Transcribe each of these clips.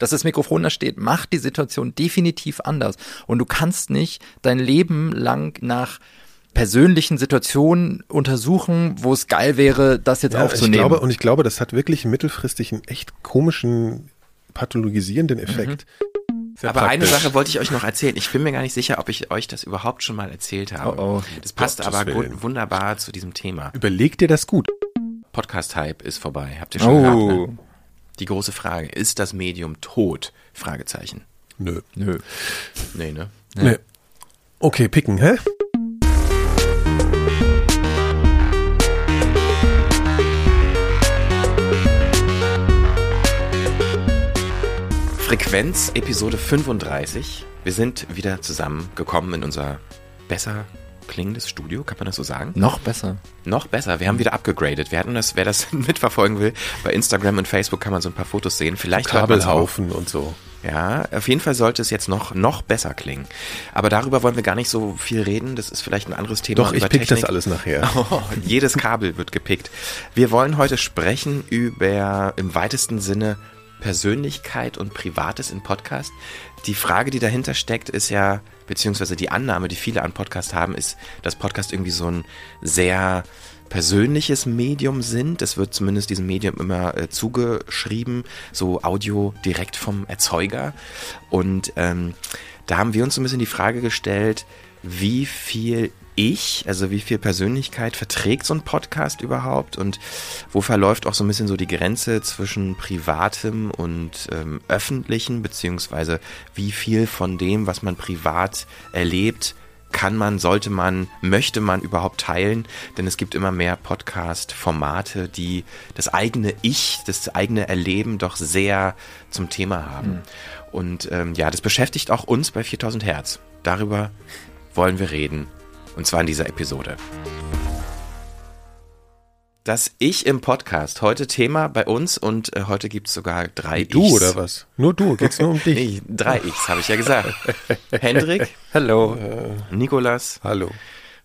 dass das Mikrofon da steht, macht die Situation definitiv anders. Und du kannst nicht dein Leben lang nach persönlichen Situationen untersuchen, wo es geil wäre, das jetzt Ja, aufzunehmen. Ich glaube, und ich glaube, das hat wirklich mittelfristig einen echt komischen, pathologisierenden Effekt. Sehr Aber eine praktisch. Sache wollte ich euch noch erzählen. Ich bin mir gar nicht sicher, ob ich euch das überhaupt schon mal erzählt habe. Oh, oh. Das passt Gottes aber Willen. gu- wunderbar zu diesem Thema. Überleg dir das gut. Podcast-Hype ist vorbei. Habt ihr schon gehört? oh, Ne? Die große Frage, ist das Medium tot? Fragezeichen. Nö. nö. Nee, ne? Nee. Okay, picken, hä? Frequenz, Episode 35. Wir sind wieder zusammengekommen in unser besser klingendes Studio, kann man das so sagen? Noch besser. Noch besser, wir haben wieder abgegradet. Wir hatten das, wer das mitverfolgen will, bei Instagram und Facebook kann man so ein paar Fotos sehen. Vielleicht. Kabelhaufen und so. Ja, auf jeden Fall sollte es jetzt noch, noch besser klingen. Aber darüber wollen wir gar nicht so viel reden. Das ist vielleicht ein anderes Thema. Doch, ich pick das Technik. alles nachher. Oh, jedes Kabel wird gepickt. Wir wollen heute sprechen über im weitesten Sinne Persönlichkeit und Privates im Podcast. Die Frage, die dahinter steckt, ist ja, beziehungsweise die Annahme, die viele an Podcast haben, ist, dass Podcast irgendwie so ein sehr persönliches Medium sind. Das wird zumindest diesem Medium immer äh, zugeschrieben, so Audio direkt vom Erzeuger. Und ähm, da haben wir uns so ein bisschen die Frage gestellt, wie viel ich, also wie viel Persönlichkeit verträgt so ein Podcast überhaupt und wo verläuft auch so ein bisschen so die Grenze zwischen privatem und ähm, öffentlichen, beziehungsweise wie viel von dem, was man privat erlebt, kann man, sollte man, möchte man überhaupt teilen, denn es gibt immer mehr Podcast-Formate, die das eigene Ich, das eigene Erleben doch sehr zum Thema haben. Und ähm, ja, das beschäftigt auch uns bei 4000 Hertz. Darüber wollen wir reden. Und zwar in dieser Episode. Das Ich im Podcast. Heute Thema bei uns und äh, heute gibt es sogar drei Du Ichs. oder was? Nur du, geht's nur um dich. Nee, drei Ichs, habe ich ja gesagt. Hendrik, Hallo. Nikolas Hallo.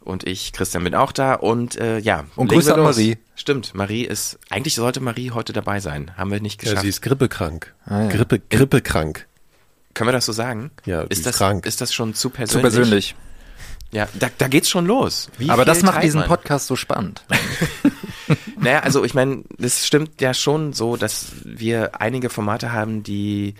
und ich, Christian, bin auch da. Und äh, ja. Und Grüße an. Marie. Stimmt, Marie ist. Eigentlich sollte Marie heute dabei sein. Haben wir nicht Ja, geschafft. sie ist grippekrank. Ah, ja. Grippe, grippekrank. Können wir das so sagen? Ja, ist ist das, krank. Ist das schon zu Zu persönlich? Ja, da, da geht's schon los. Wie Aber das macht diesen man? Podcast so spannend. Naja, also ich meine, es stimmt ja schon so, dass wir einige Formate haben, die,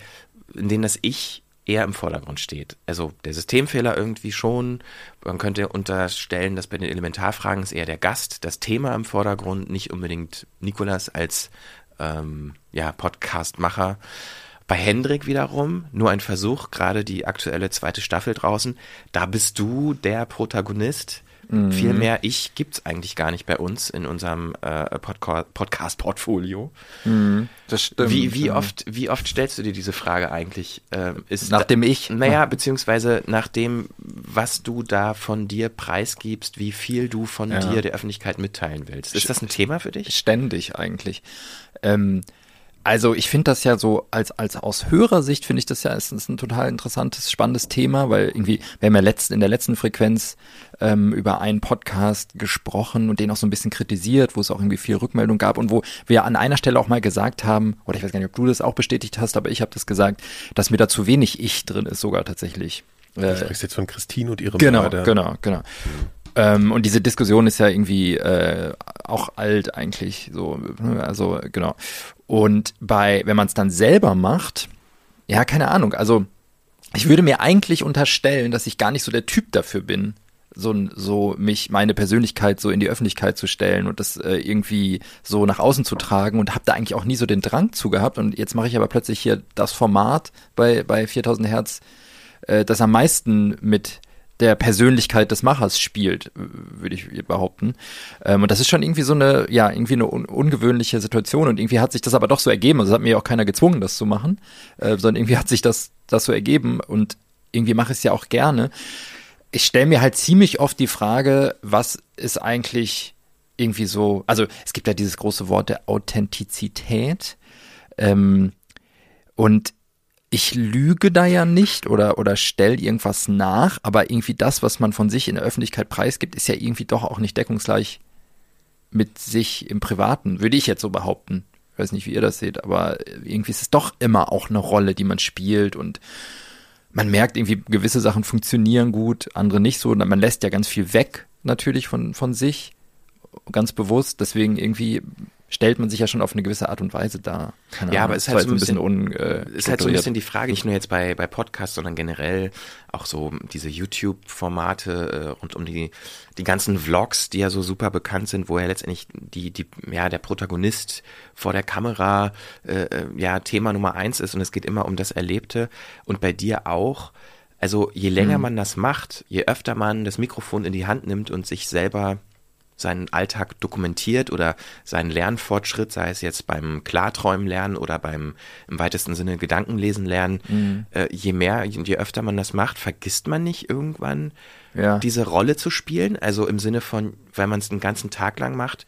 in denen das Ich eher im Vordergrund steht. Also der Systemfehler irgendwie schon. Man könnte unterstellen, dass bei den Elementarfragen ist eher der Gast, das Thema im Vordergrund, nicht unbedingt Nikolas als ähm, ja, Podcastmacher. Bei Hendrik wiederum, nur ein Versuch, gerade die aktuelle zweite Staffel draußen, da bist du der Protagonist. Viel mehr ich gibt's eigentlich gar nicht bei uns in unserem äh, Podca Podcast-Portfolio. Das stimmt. Wie, wie, oft, wie oft stellst du dir diese Frage eigentlich? Ähm, ist Nach dem Ich? Naja, beziehungsweise nach dem, was du da von dir preisgibst, wie viel du von Ja. dir der Öffentlichkeit mitteilen willst. Ist das ein Thema für dich? Ständig eigentlich. Ähm, also ich finde das ja so, als, als aus Hörersicht finde ich das ja, es ist ein total interessantes, spannendes Thema, weil irgendwie, wir haben ja letzten, in der letzten Frequenz ähm, über einen Podcast gesprochen und den auch so ein bisschen kritisiert, wo es auch irgendwie viel Rückmeldung gab und wo wir an einer Stelle auch mal gesagt haben, oder ich weiß gar nicht, ob du das auch bestätigt hast, aber ich habe das gesagt, dass mir da zu wenig Ich drin ist sogar tatsächlich. Du Äh, sprichst jetzt von Christine und ihrem Genau, Bruder. genau, genau. Ähm, und diese Diskussion ist ja irgendwie äh, auch alt eigentlich, so, ne, also genau. Und bei, wenn man es dann selber macht, ja, keine Ahnung, also ich würde mir eigentlich unterstellen, dass ich gar nicht so der Typ dafür bin, so, so mich, meine Persönlichkeit so in die Öffentlichkeit zu stellen und das äh, irgendwie so nach außen zu tragen und habe da eigentlich auch nie so den Drang zu gehabt. Und jetzt mache ich aber plötzlich hier das Format bei, bei 4000 Hertz, äh, das am meisten mit der Persönlichkeit des Machers spielt, würde ich behaupten. Ähm, und das ist schon irgendwie so eine, ja, irgendwie eine un ungewöhnliche Situation und irgendwie hat sich das aber doch so ergeben. Also hat mir ja auch keiner gezwungen, das zu machen, äh, sondern irgendwie hat sich das, das so ergeben und irgendwie mache ich es ja auch gerne. Ich stelle mir halt ziemlich oft die Frage, was ist eigentlich irgendwie so, also es gibt ja dieses große Wort der Authentizität. Ähm, und ich lüge da ja nicht oder, oder stell irgendwas nach, aber irgendwie das, was man von sich in der Öffentlichkeit preisgibt, ist ja irgendwie doch auch nicht deckungsgleich mit sich im Privaten, würde ich jetzt so behaupten. Ich weiß nicht, wie ihr das seht, aber irgendwie ist es doch immer auch eine Rolle, die man spielt und man merkt irgendwie, gewisse Sachen funktionieren gut, andere nicht so. Man lässt ja ganz viel weg, natürlich, von, von sich, ganz bewusst. Deswegen irgendwie stellt man sich ja schon auf eine gewisse Art und Weise dar. Keine ja, Ahnung. aber es ist halt so ein bisschen, un, äh, ist halt so ein bisschen die Frage, nicht nur jetzt bei, bei Podcasts, sondern generell auch so diese YouTube-Formate äh, rund um die, die ganzen Vlogs, die ja so super bekannt sind, wo ja letztendlich die, die, ja, der Protagonist vor der Kamera, äh, äh ja, Thema Nummer eins ist und es geht immer um das Erlebte und bei dir auch. Also je länger mhm. man das macht, je öfter man das Mikrofon in die Hand nimmt und sich selber seinen Alltag dokumentiert oder seinen Lernfortschritt, sei es jetzt beim Klarträumen lernen oder beim im weitesten Sinne Gedankenlesen lernen, mhm. äh, je mehr, je öfter man das macht, vergisst man nicht irgendwann ja. diese Rolle zu spielen. Also im Sinne von, wenn man es den ganzen Tag lang macht,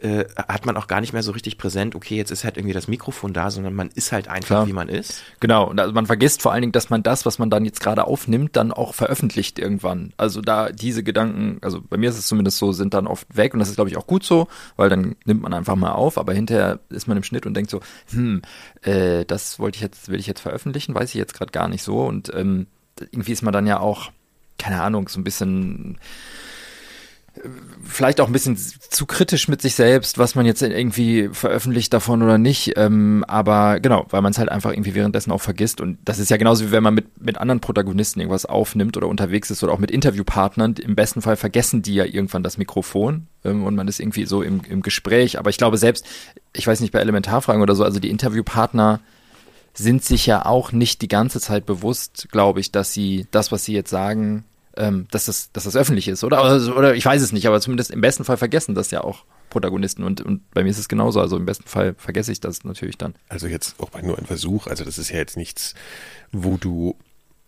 äh, hat man auch gar nicht mehr so richtig präsent, okay, jetzt ist halt irgendwie das Mikrofon da, sondern man ist halt einfach, Klar. wie man ist. Genau, und also man vergisst vor allen Dingen, dass man das, was man dann jetzt gerade aufnimmt, dann auch veröffentlicht irgendwann. Also da diese Gedanken, also bei mir ist es zumindest so, sind dann oft weg und das ist, glaube ich, auch gut so, weil dann nimmt man einfach mal auf, aber hinterher ist man im Schnitt und denkt so, hm, äh, das wollte ich jetzt, will ich jetzt veröffentlichen, weiß ich jetzt gerade gar nicht so und ähm, irgendwie ist man dann ja auch, keine Ahnung, so ein bisschen vielleicht auch ein bisschen zu kritisch mit sich selbst, was man jetzt irgendwie veröffentlicht davon oder nicht. Ähm, aber genau, weil man es halt einfach irgendwie währenddessen auch vergisst. Und das ist ja genauso wie wenn man mit, mit anderen Protagonisten irgendwas aufnimmt oder unterwegs ist oder auch mit Interviewpartnern. Im besten Fall vergessen die ja irgendwann das Mikrofon ähm, und man ist irgendwie so im, im Gespräch. Aber ich glaube selbst, ich weiß nicht, bei Elementarfragen oder so, also die Interviewpartner sind sich ja auch nicht die ganze Zeit bewusst, glaube ich, dass sie das, was sie jetzt sagen, ähm, dass, das, dass das öffentlich ist, oder? Oder, oder ich weiß es nicht, aber zumindest im besten Fall vergessen das ja auch Protagonisten und, und bei mir ist es genauso. Also im besten Fall vergesse ich das natürlich dann. Also jetzt auch nur ein Versuch, also das ist ja jetzt nichts, wo du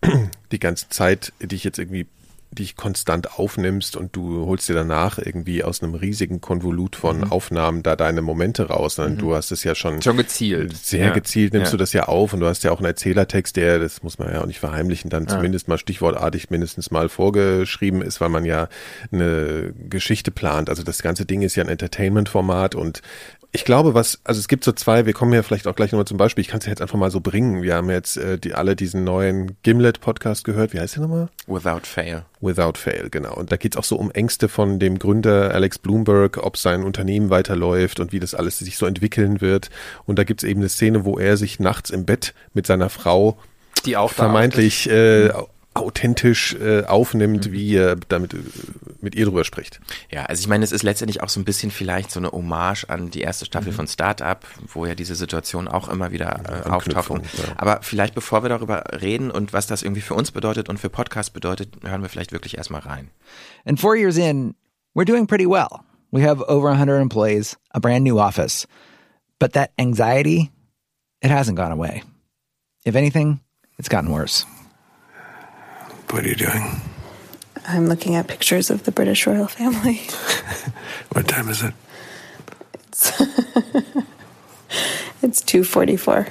die ganze Zeit dich jetzt irgendwie dich konstant aufnimmst und du holst dir danach irgendwie aus einem riesigen Konvolut von mhm. Aufnahmen da deine Momente raus, sondern mhm. du hast es ja schon, schon gezielt. Sehr ja. gezielt nimmst ja. du das ja auf und du hast ja auch einen Erzählertext, der, das muss man ja auch nicht verheimlichen, dann ja. zumindest mal stichwortartig mindestens mal vorgeschrieben ist, weil man ja eine Geschichte plant. Also das ganze Ding ist ja ein Entertainment-Format und ich glaube, was, also es gibt so zwei, wir kommen ja vielleicht auch gleich nochmal zum Beispiel, ich kann es ja jetzt einfach mal so bringen. Wir haben jetzt äh, die, alle diesen neuen Gimlet-Podcast gehört. Wie heißt der nochmal? Without Fail. Without Fail, genau. Und da geht's auch so um Ängste von dem Gründer Alex Bloomberg, ob sein Unternehmen weiterläuft und wie das alles sich so entwickeln wird. Und da gibt's eben eine Szene, wo er sich nachts im Bett mit seiner Frau die auch vermeintlich äh, authentisch äh, aufnimmt, mhm. wie er damit äh, mit ihr drüber spricht. Ja, also ich meine, es ist letztendlich auch so ein bisschen vielleicht so eine Hommage an die erste Staffel mhm. von Startup, wo ja diese Situation auch immer wieder äh, auftauchen. Ja. Aber vielleicht bevor wir darüber reden und was das irgendwie für uns bedeutet und für Podcast bedeutet, hören wir vielleicht wirklich erstmal rein. And four years in, we're doing pretty well. We have over 100 employees, a brand new office. But that anxiety, it hasn't gone away. If anything, it's gotten worse. What are you doing? I'm looking at pictures of the British royal family. what time is it? It's It's 2:44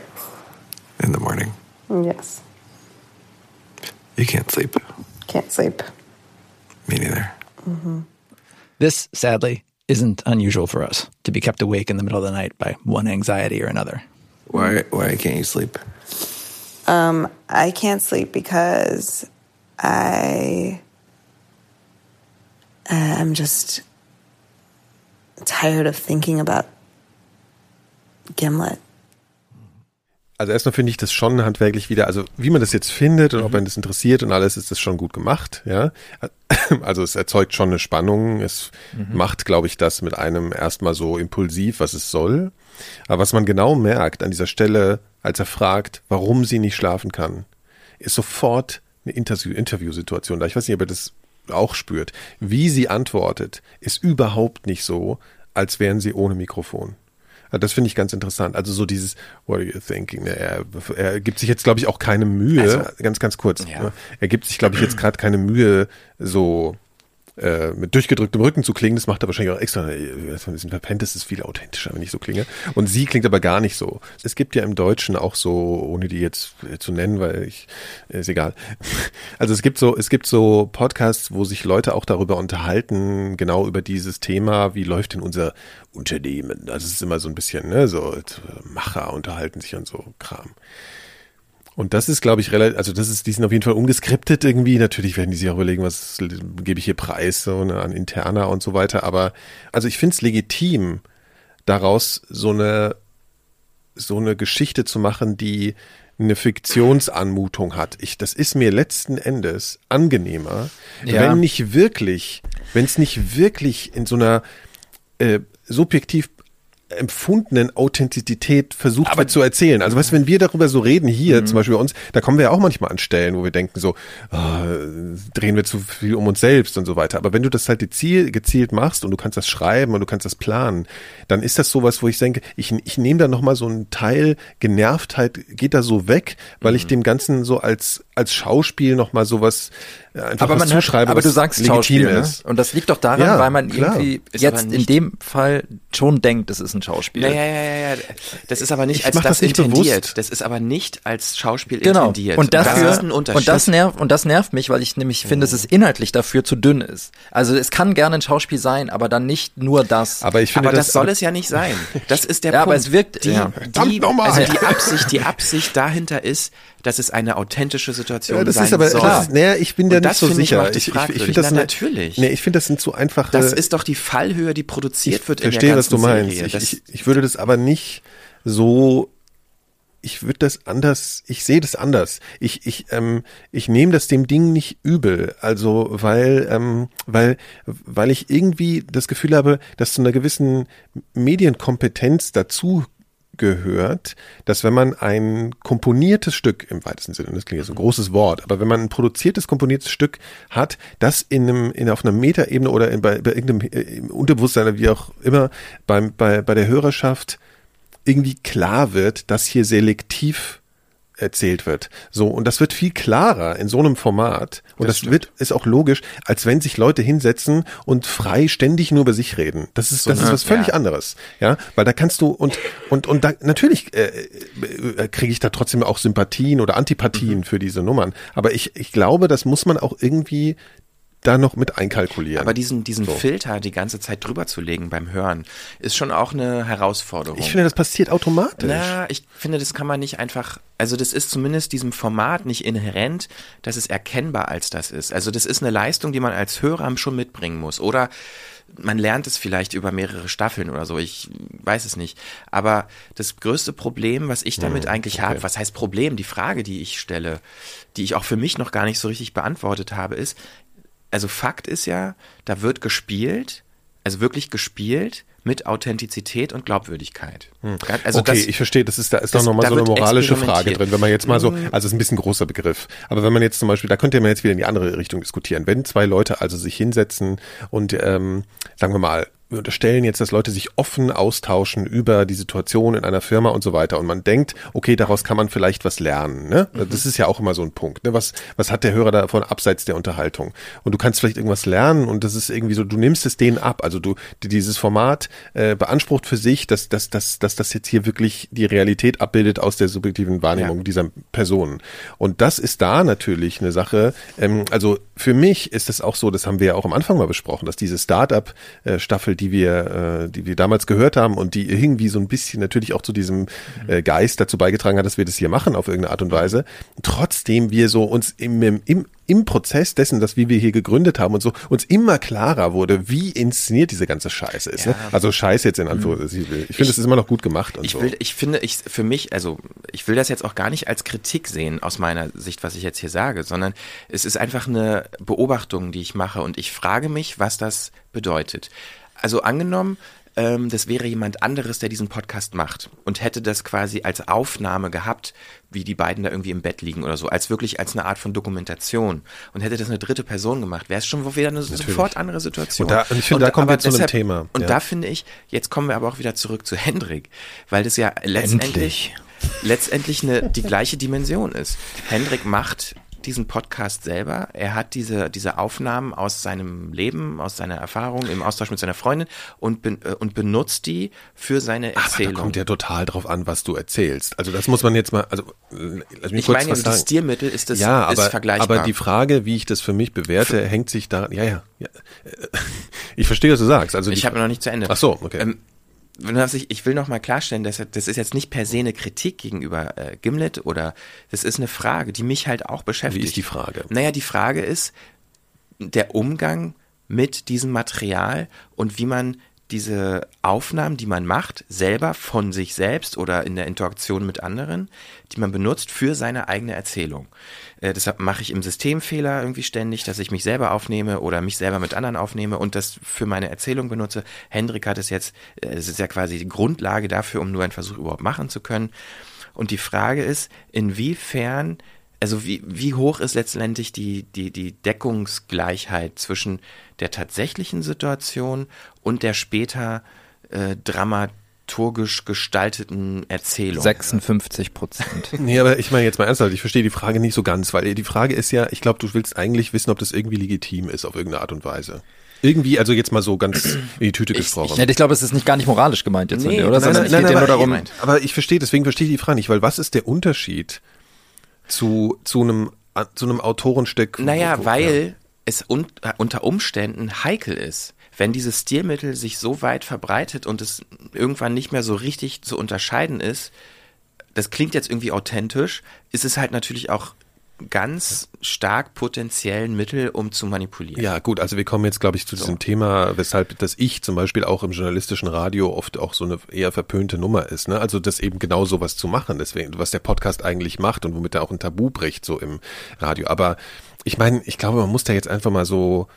in the morning. Yes. You can't sleep. Can't sleep. Me neither. Mm-hmm. This, sadly, isn't unusual for us to be kept awake in the middle of the night by one anxiety or another. Why? Why can't you sleep? Um, I can't sleep because I am just tired of thinking about Gimlet. Also erstmal finde ich das schon handwerklich wieder, also wie man das jetzt findet und mhm. ob man das interessiert und alles, ist das schon gut gemacht, ja. Also es erzeugt schon eine Spannung, es mhm. macht, glaube ich, das mit einem erstmal so impulsiv, was es soll. Aber was man genau merkt an dieser Stelle, als er fragt, warum sie nicht schlafen kann, ist sofort eine Interview Interviewsituation da. Ich weiß nicht, ob ihr das auch spürt. Wie sie antwortet, ist überhaupt nicht so, als wären sie ohne Mikrofon. Das finde ich ganz interessant. Also so dieses What are you thinking? Er, er gibt sich jetzt, glaube ich, auch keine Mühe, also, ganz, ganz kurz. Ja. Ne? Er gibt sich, glaube ich, jetzt gerade keine Mühe, so äh, mit durchgedrücktem Rücken zu klingen, das macht er wahrscheinlich auch extra. Wenn man ein bisschen verpennt ist, ist es viel authentischer, wenn ich so klinge. Und sie klingt aber gar nicht so. Es gibt ja im Deutschen auch so, ohne die jetzt äh, zu nennen, weil ich, äh, ist egal. Also es gibt so, es gibt so Podcasts, wo sich Leute auch darüber unterhalten, genau über dieses Thema, wie läuft denn unser Unternehmen? Das ist immer so ein bisschen, ne, so äh, Macher unterhalten sich und so Kram. Und das ist, glaube ich, relativ, also das ist, die sind auf jeden Fall ungeskriptet irgendwie. Natürlich werden die sich auch überlegen, was gebe ich hier Preis so, ne, an Interna und so weiter. Aber also ich finde es legitim, daraus so eine so eine Geschichte zu machen, die eine Fiktionsanmutung hat. Ich, das ist mir letzten Endes angenehmer, Ja. wenn nicht wirklich, wenn es nicht wirklich in so einer äh, subjektiv empfundenen Authentizität versucht Aber- zu erzählen. Also weißt du, wenn wir darüber so reden hier, zum Beispiel bei uns, da kommen wir ja auch manchmal an Stellen, wo wir denken so, ah, drehen wir zu viel um uns selbst und so weiter. Aber wenn du das halt gezielt, gezielt machst und du kannst das schreiben und du kannst das planen, dann ist das sowas, wo ich denke, ich, ich nehme da nochmal so einen Teil Genervtheit, geht da so weg, weil ich dem Ganzen so als, als Schauspiel nochmal sowas äh, einfach aber was man hört, zuschreibe, aber was du sagst legitim Schauspiel, ne? ist. Und das liegt doch daran, Ja, weil man klar. irgendwie Ist jetzt in dem Fall schon denkt, es ist ein Schauspiel. Ja, ja, ja, ja. Das ist aber nicht Ich als mach das, das nicht intendiert. bewusst. Das ist aber nicht als Schauspiel Genau. intendiert. Und dafür, das ist ein Unterschied. und das nervt, und das nervt mich, weil ich nämlich finde, dass es inhaltlich dafür zu dünn ist. Also es kann gerne ein Schauspiel sein, aber dann nicht nur das. Aber ich finde, aber das, soll aber- es ja nicht sein. Das ist der Ja, Punkt. aber es wirkt- die, ja. Die, nochmal. also die Absicht, die Absicht dahinter ist, dass es eine authentische Situation Ja, das sein ist aber, soll. das ist, naja, ich bin da das, nicht so ich, sicher. ich, ich, ich fragwürdig. finde das Na, natürlich. Nee, ich finde das sind zu einfache. das ist doch die Fallhöhe, die produziert ich wird in verstehe, der was ganzen du meinst. Serie. Ich, Das- ich, ich würde das aber nicht so. Ich würde das anders, ich sehe das anders. Ich, ich, ähm, ich nehme das dem Ding nicht übel. Also, weil, ähm, weil, weil ich irgendwie das Gefühl habe, dass zu einer gewissen Medienkompetenz dazu gehört, dass wenn man ein komponiertes Stück im weitesten Sinne, das klingt jetzt ein großes Wort, aber wenn man ein produziertes, komponiertes Stück hat, das in einem, in auf einer Metaebene oder in, bei, bei irgendeinem äh, Unterbewusstsein oder wie auch immer beim, bei, bei der Hörerschaft irgendwie klar wird, dass hier selektiv erzählt wird. So, und das wird viel klarer in so einem Format. Und das, wird, ist auch logisch, als wenn sich Leute hinsetzen und frei ständig nur über sich reden. Das ist, das ist was völlig ja. anderes. Ja, weil da kannst du, und, und, und da, natürlich, äh, äh, kriege ich da trotzdem auch Sympathien oder Antipathien für diese Nummern. Aber ich, ich glaube, das muss man auch irgendwie da noch mit einkalkulieren. Aber diesen, diesen Filter die ganze Zeit drüber zu legen beim Hören, ist schon auch eine Herausforderung. ich finde, das passiert automatisch. Na, ich finde, das kann man nicht einfach, also das ist zumindest diesem Format nicht inhärent, dass es erkennbar als das ist. Also das ist eine Leistung, die man als Hörer schon mitbringen muss. Oder man lernt es vielleicht über mehrere Staffeln oder so, ich weiß es nicht. Aber das größte Problem, was ich damit eigentlich habe, was heißt Problem, die Frage, die ich stelle, die ich auch für mich noch gar nicht so richtig beantwortet habe, ist, also Fakt ist ja, da wird gespielt, also wirklich gespielt mit Authentizität und Glaubwürdigkeit. Also okay, das, ich verstehe, das ist da ist das- doch nochmal so eine moralische Frage drin, wenn man jetzt mal so, also es ist ein bisschen ein großer Begriff, aber wenn man jetzt zum Beispiel, da könnte man jetzt wieder in die andere Richtung diskutieren, wenn zwei Leute also sich hinsetzen und ähm, sagen wir mal, wir unterstellen jetzt, dass Leute sich offen austauschen über die Situation in einer Firma und so weiter. Und man denkt, okay, daraus kann man vielleicht was lernen. Ne? Das ist ja auch immer so ein Punkt. Ne? Was, was hat der Hörer davon abseits der Unterhaltung? Und du kannst vielleicht irgendwas lernen und das ist irgendwie so, du nimmst es denen ab. Also du, die- dieses Format äh, beansprucht für sich, dass, dass, dass, dass das jetzt hier wirklich die Realität abbildet aus der subjektiven Wahrnehmung Ja. dieser Personen. Und das ist da natürlich eine Sache. Ähm, also für mich ist es auch so, das haben wir ja auch am Anfang mal besprochen, dass diese Startup-Staffel, die wir, äh, die wir damals gehört haben und die irgendwie so ein bisschen natürlich auch zu diesem äh, Geist dazu beigetragen hat, dass wir das hier machen auf irgendeine Art und Weise, trotzdem wir so uns im, im, im Prozess dessen, dass wie wir hier gegründet haben und so, uns immer klarer wurde, wie inszeniert diese ganze Scheiße ist. Ne? Also Scheiße jetzt in Anführungszeichen. Ich finde, es ist immer noch gut gemacht und ich so. will, ich finde, ich für mich, also ich will das jetzt auch gar nicht als Kritik sehen aus meiner Sicht, was ich jetzt hier sage, sondern es ist einfach eine Beobachtung, die ich mache und ich frage mich, was das bedeutet. Also angenommen, ähm, das wäre jemand anderes, der diesen Podcast macht und hätte das quasi als Aufnahme gehabt, wie die beiden da irgendwie im Bett liegen oder so, als wirklich als eine Art von Dokumentation und hätte das eine dritte Person gemacht, wäre es schon wieder eine sofort andere Situation. Und da- und ich finde, da kommen wir zu einem Thema, Und ja. da finde ich, jetzt kommen wir aber auch wieder zurück zu Hendrik, weil das ja letztendlich, letztendlich eine, die gleiche Dimension ist. Hendrik macht diesen Podcast selber. Er hat diese, diese Aufnahmen aus seinem Leben, aus seiner Erfahrung im Austausch mit seiner Freundin und, ben, äh, und benutzt die für seine Aber Erzählung. da kommt ja total drauf an, was du erzählst. Also das muss man jetzt mal, also äh, lass mich ich kurz meine, was das. Stilmittel ist das ja, ist aber, vergleichbar. aber die Frage, wie ich das für mich bewerte, hängt sich daran, ja, ja, ja. Ich verstehe, was du sagst. Also ich habe noch nicht zu Ende. Ach so, okay. Ähm, ich, ich will noch mal klarstellen, dass das ist jetzt nicht per se eine Kritik gegenüber äh, Gimlet oder das ist eine Frage, die mich halt auch beschäftigt. Wie ist die Frage? Naja, die Frage ist der Umgang mit diesem Material und wie man diese Aufnahmen, die man macht, selber von sich selbst oder in der Interaktion mit anderen, die man benutzt für seine eigene Erzählung. Äh, deshalb mache ich im Systemfehler irgendwie ständig, dass ich mich selber aufnehme oder mich selber mit anderen aufnehme und das für meine Erzählung benutze. Hendrik hat es jetzt, äh, es ist ja quasi die Grundlage dafür, um nur einen Versuch überhaupt machen zu können. Und die Frage ist, inwiefern, also wie, wie hoch ist letztendlich die, die, die Deckungsgleichheit zwischen der tatsächlichen Situation und der später äh, dramaturgisch gestalteten Erzählung? 56 Prozent. Nee, aber ich meine jetzt mal ernsthaft, ich verstehe die Frage nicht so ganz, weil die Frage ist ja, ich glaube, du willst eigentlich wissen, ob das irgendwie legitim ist auf irgendeine Art und Weise. Irgendwie, also jetzt mal so ganz in die Tüte Ich- gesprochen. Ja, ich glaube, es ist nicht gar nicht moralisch gemeint jetzt von Nee, dir, oder? nein, Sondern nein, es nein, geht ja nein, nur aber darum, ich mein- aber ich verstehe, deswegen verstehe ich die Frage nicht, weil was ist der Unterschied zu, zu einem, zu einem Autorenstück? Naja, weil es un unter Umständen heikel ist. Wenn dieses Stilmittel sich so weit verbreitet und es irgendwann nicht mehr so richtig zu unterscheiden ist, das klingt jetzt irgendwie authentisch, ist es halt natürlich auch ganz stark potenziell ein Mittel, um zu manipulieren. Ja, gut, also wir kommen jetzt, glaube ich, zu diesem Thema, weshalb das ich zum Beispiel auch im journalistischen Radio oft auch so eine eher verpönte Nummer ist. Ne? Also das eben genau sowas zu machen, deswegen, was der Podcast eigentlich macht und womit er auch ein Tabu bricht, so im Radio. Aber ich meine, ich glaube, man muss da jetzt einfach mal so,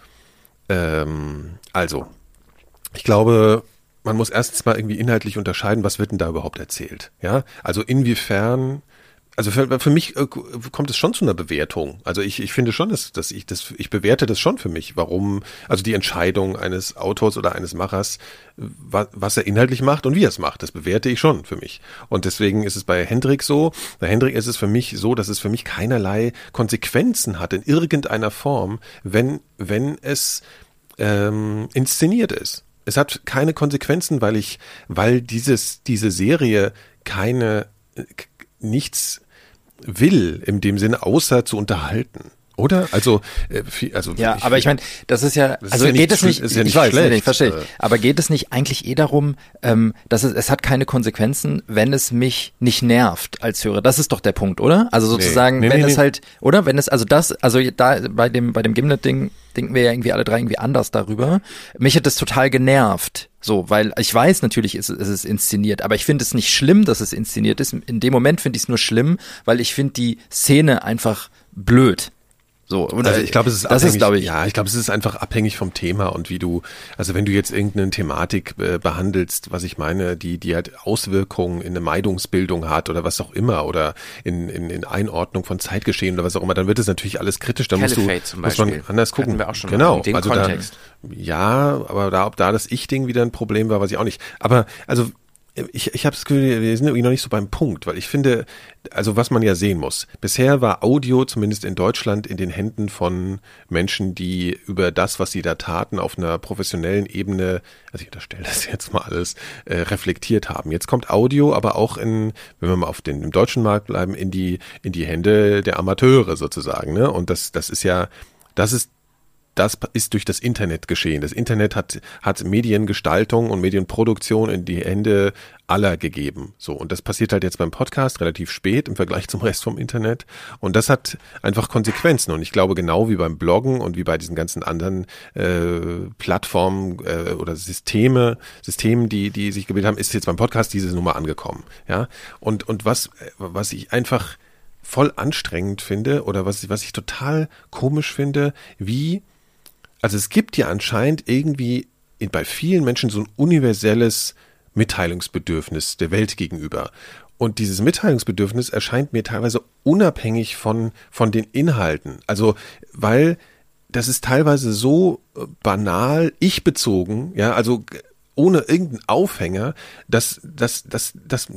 ähm, also, ich glaube, man muss erstens mal irgendwie inhaltlich unterscheiden, was wird denn da überhaupt erzählt. Ja, also inwiefern also für, für mich äh, kommt es schon zu einer Bewertung. Also ich, ich finde schon, dass, dass ich das, ich bewerte das schon für mich, warum, also die Entscheidung eines Autors oder eines Machers, was, was er inhaltlich macht und wie er es macht, das bewerte ich schon für mich. Und deswegen ist es bei Hendrik so, bei Hendrik ist es für mich so, dass es für mich keinerlei Konsequenzen hat in irgendeiner Form, wenn, wenn es ähm, inszeniert ist. Es hat keine Konsequenzen, weil ich, weil dieses, diese Serie keine, äh, nichts will, in dem Sinne, außer zu unterhalten. Oder? Also, äh, also Ja, aber ich meine, das ist ja, Das ist also ja nicht geht es nicht, ist ja ich nicht weiß, nee, schlecht, nee, verstehe ich, äh. aber geht es nicht eigentlich eh darum, ähm, dass es, es hat keine Konsequenzen, wenn es mich nicht nervt als Hörer. Das ist doch der Punkt, oder? Also sozusagen, Nee, nee, wenn nee, es halt, oder? Wenn es, also das, also da bei dem, bei dem Gimlet-Ding denken wir ja irgendwie alle drei irgendwie anders darüber. Mich hat das total genervt. So, weil ich weiß natürlich, ist, ist es inszeniert, aber ich finde es nicht schlimm, dass es inszeniert ist. In dem Moment finde ich es nur schlimm, weil ich finde die Szene einfach blöd. So, oder Also ich glaube, es ist das abhängig, ist, glaube ich, ja, ich glaube, es ist einfach abhängig vom Thema und wie du, also wenn du jetzt irgendeine Thematik äh, behandelst, was ich meine, die, die halt Auswirkungen in eine Meidungsbildung hat oder was auch immer oder in, in, in Einordnung von Zeitgeschehen oder was auch immer, dann wird es natürlich alles kritisch, dann musst du, zum muss man Beispiel. anders Hatten gucken. wir auch schon genau, also Kontext. Da, ja, aber da, ob da das Ich-Ding wieder ein Problem war, weiß ich auch nicht. Aber, also, ich, ich habe das Gefühl, wir sind irgendwie noch nicht so beim Punkt, weil ich finde, also was man ja sehen muss. Bisher war Audio zumindest in Deutschland in den Händen von Menschen, die über das, was sie da taten, auf einer professionellen Ebene, also ich unterstelle das jetzt mal alles, äh, reflektiert haben. Jetzt kommt Audio, aber auch in, wenn wir mal auf den im deutschen Markt bleiben, in die in die Hände der Amateure sozusagen. Ne? Und das das ist ja, das ist das ist durch das Internet geschehen. Das Internet hat, hat Mediengestaltung und Medienproduktion in die Hände aller gegeben. So. Und das passiert halt jetzt beim Podcast relativ spät im Vergleich zum Rest vom Internet. Und das hat einfach Konsequenzen. Und ich glaube, genau wie beim Bloggen und wie bei diesen ganzen anderen äh, Plattformen äh, oder Systeme, Systemen, die, die sich gebildet haben, ist jetzt beim Podcast diese Nummer angekommen. Ja. Und, und was, was ich einfach voll anstrengend finde oder was, was ich total komisch finde, wie also es gibt ja anscheinend irgendwie bei vielen Menschen so ein universelles Mitteilungsbedürfnis der Welt gegenüber. Und dieses Mitteilungsbedürfnis erscheint mir teilweise unabhängig von, von den Inhalten. Also, weil das ist teilweise so äh, banal, ich bezogen, ja, also ohne irgendeinen Aufhänger, das, das, das, das,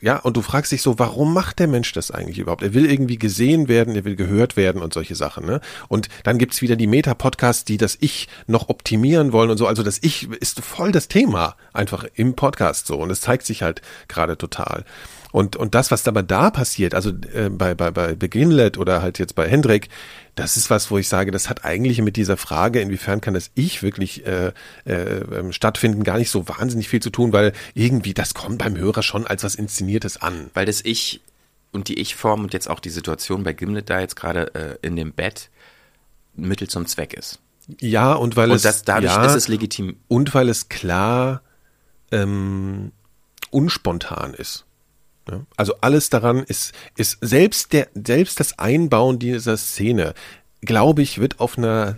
ja, und du fragst dich so, warum macht der Mensch das eigentlich überhaupt? Er will irgendwie gesehen werden, er will gehört werden und solche Sachen, ne? Und dann gibt's wieder die Meta-Podcasts, die das Ich noch optimieren wollen und so. Also das Ich ist voll das Thema einfach im Podcast so. Und es zeigt sich halt gerade total. Und, und das, was aber da passiert, also äh, bei, bei, bei Beginlet oder halt jetzt bei Hendrik, das ist was, wo ich sage, das hat eigentlich mit dieser Frage, inwiefern kann das Ich wirklich äh, äh, stattfinden, gar nicht so wahnsinnig viel zu tun, weil irgendwie das kommt beim Hörer schon als was Inszeniertes an. Weil das Ich und die Ich-Form und jetzt auch die Situation bei Gimlet da jetzt gerade äh, in dem Bett Mittel zum Zweck ist. Ja, und weil Und es das, dadurch ja, ist es legitim. und weil es klar ähm, unspontan ist. Ja? Also alles daran ist, ist selbst der, selbst das Einbauen dieser Szene, glaube ich, wird auf einer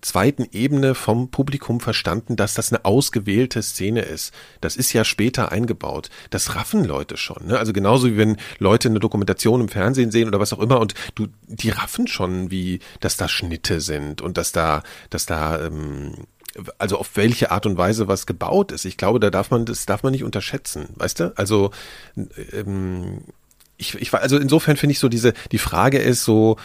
zweiten Ebene vom Publikum verstanden, dass das eine ausgewählte Szene ist. Das ist ja später eingebaut. Das raffen Leute schon. Ne? Also genauso wie wenn Leute eine Dokumentation im Fernsehen sehen oder was auch immer und du, die raffen schon, wie, dass da Schnitte sind und dass da, dass da, ähm, also auf welche Art und Weise was gebaut ist. Ich glaube, da darf man, das darf man nicht unterschätzen, weißt du? Also, ähm, ich, ich also insofern finde ich so diese, die Frage ist so,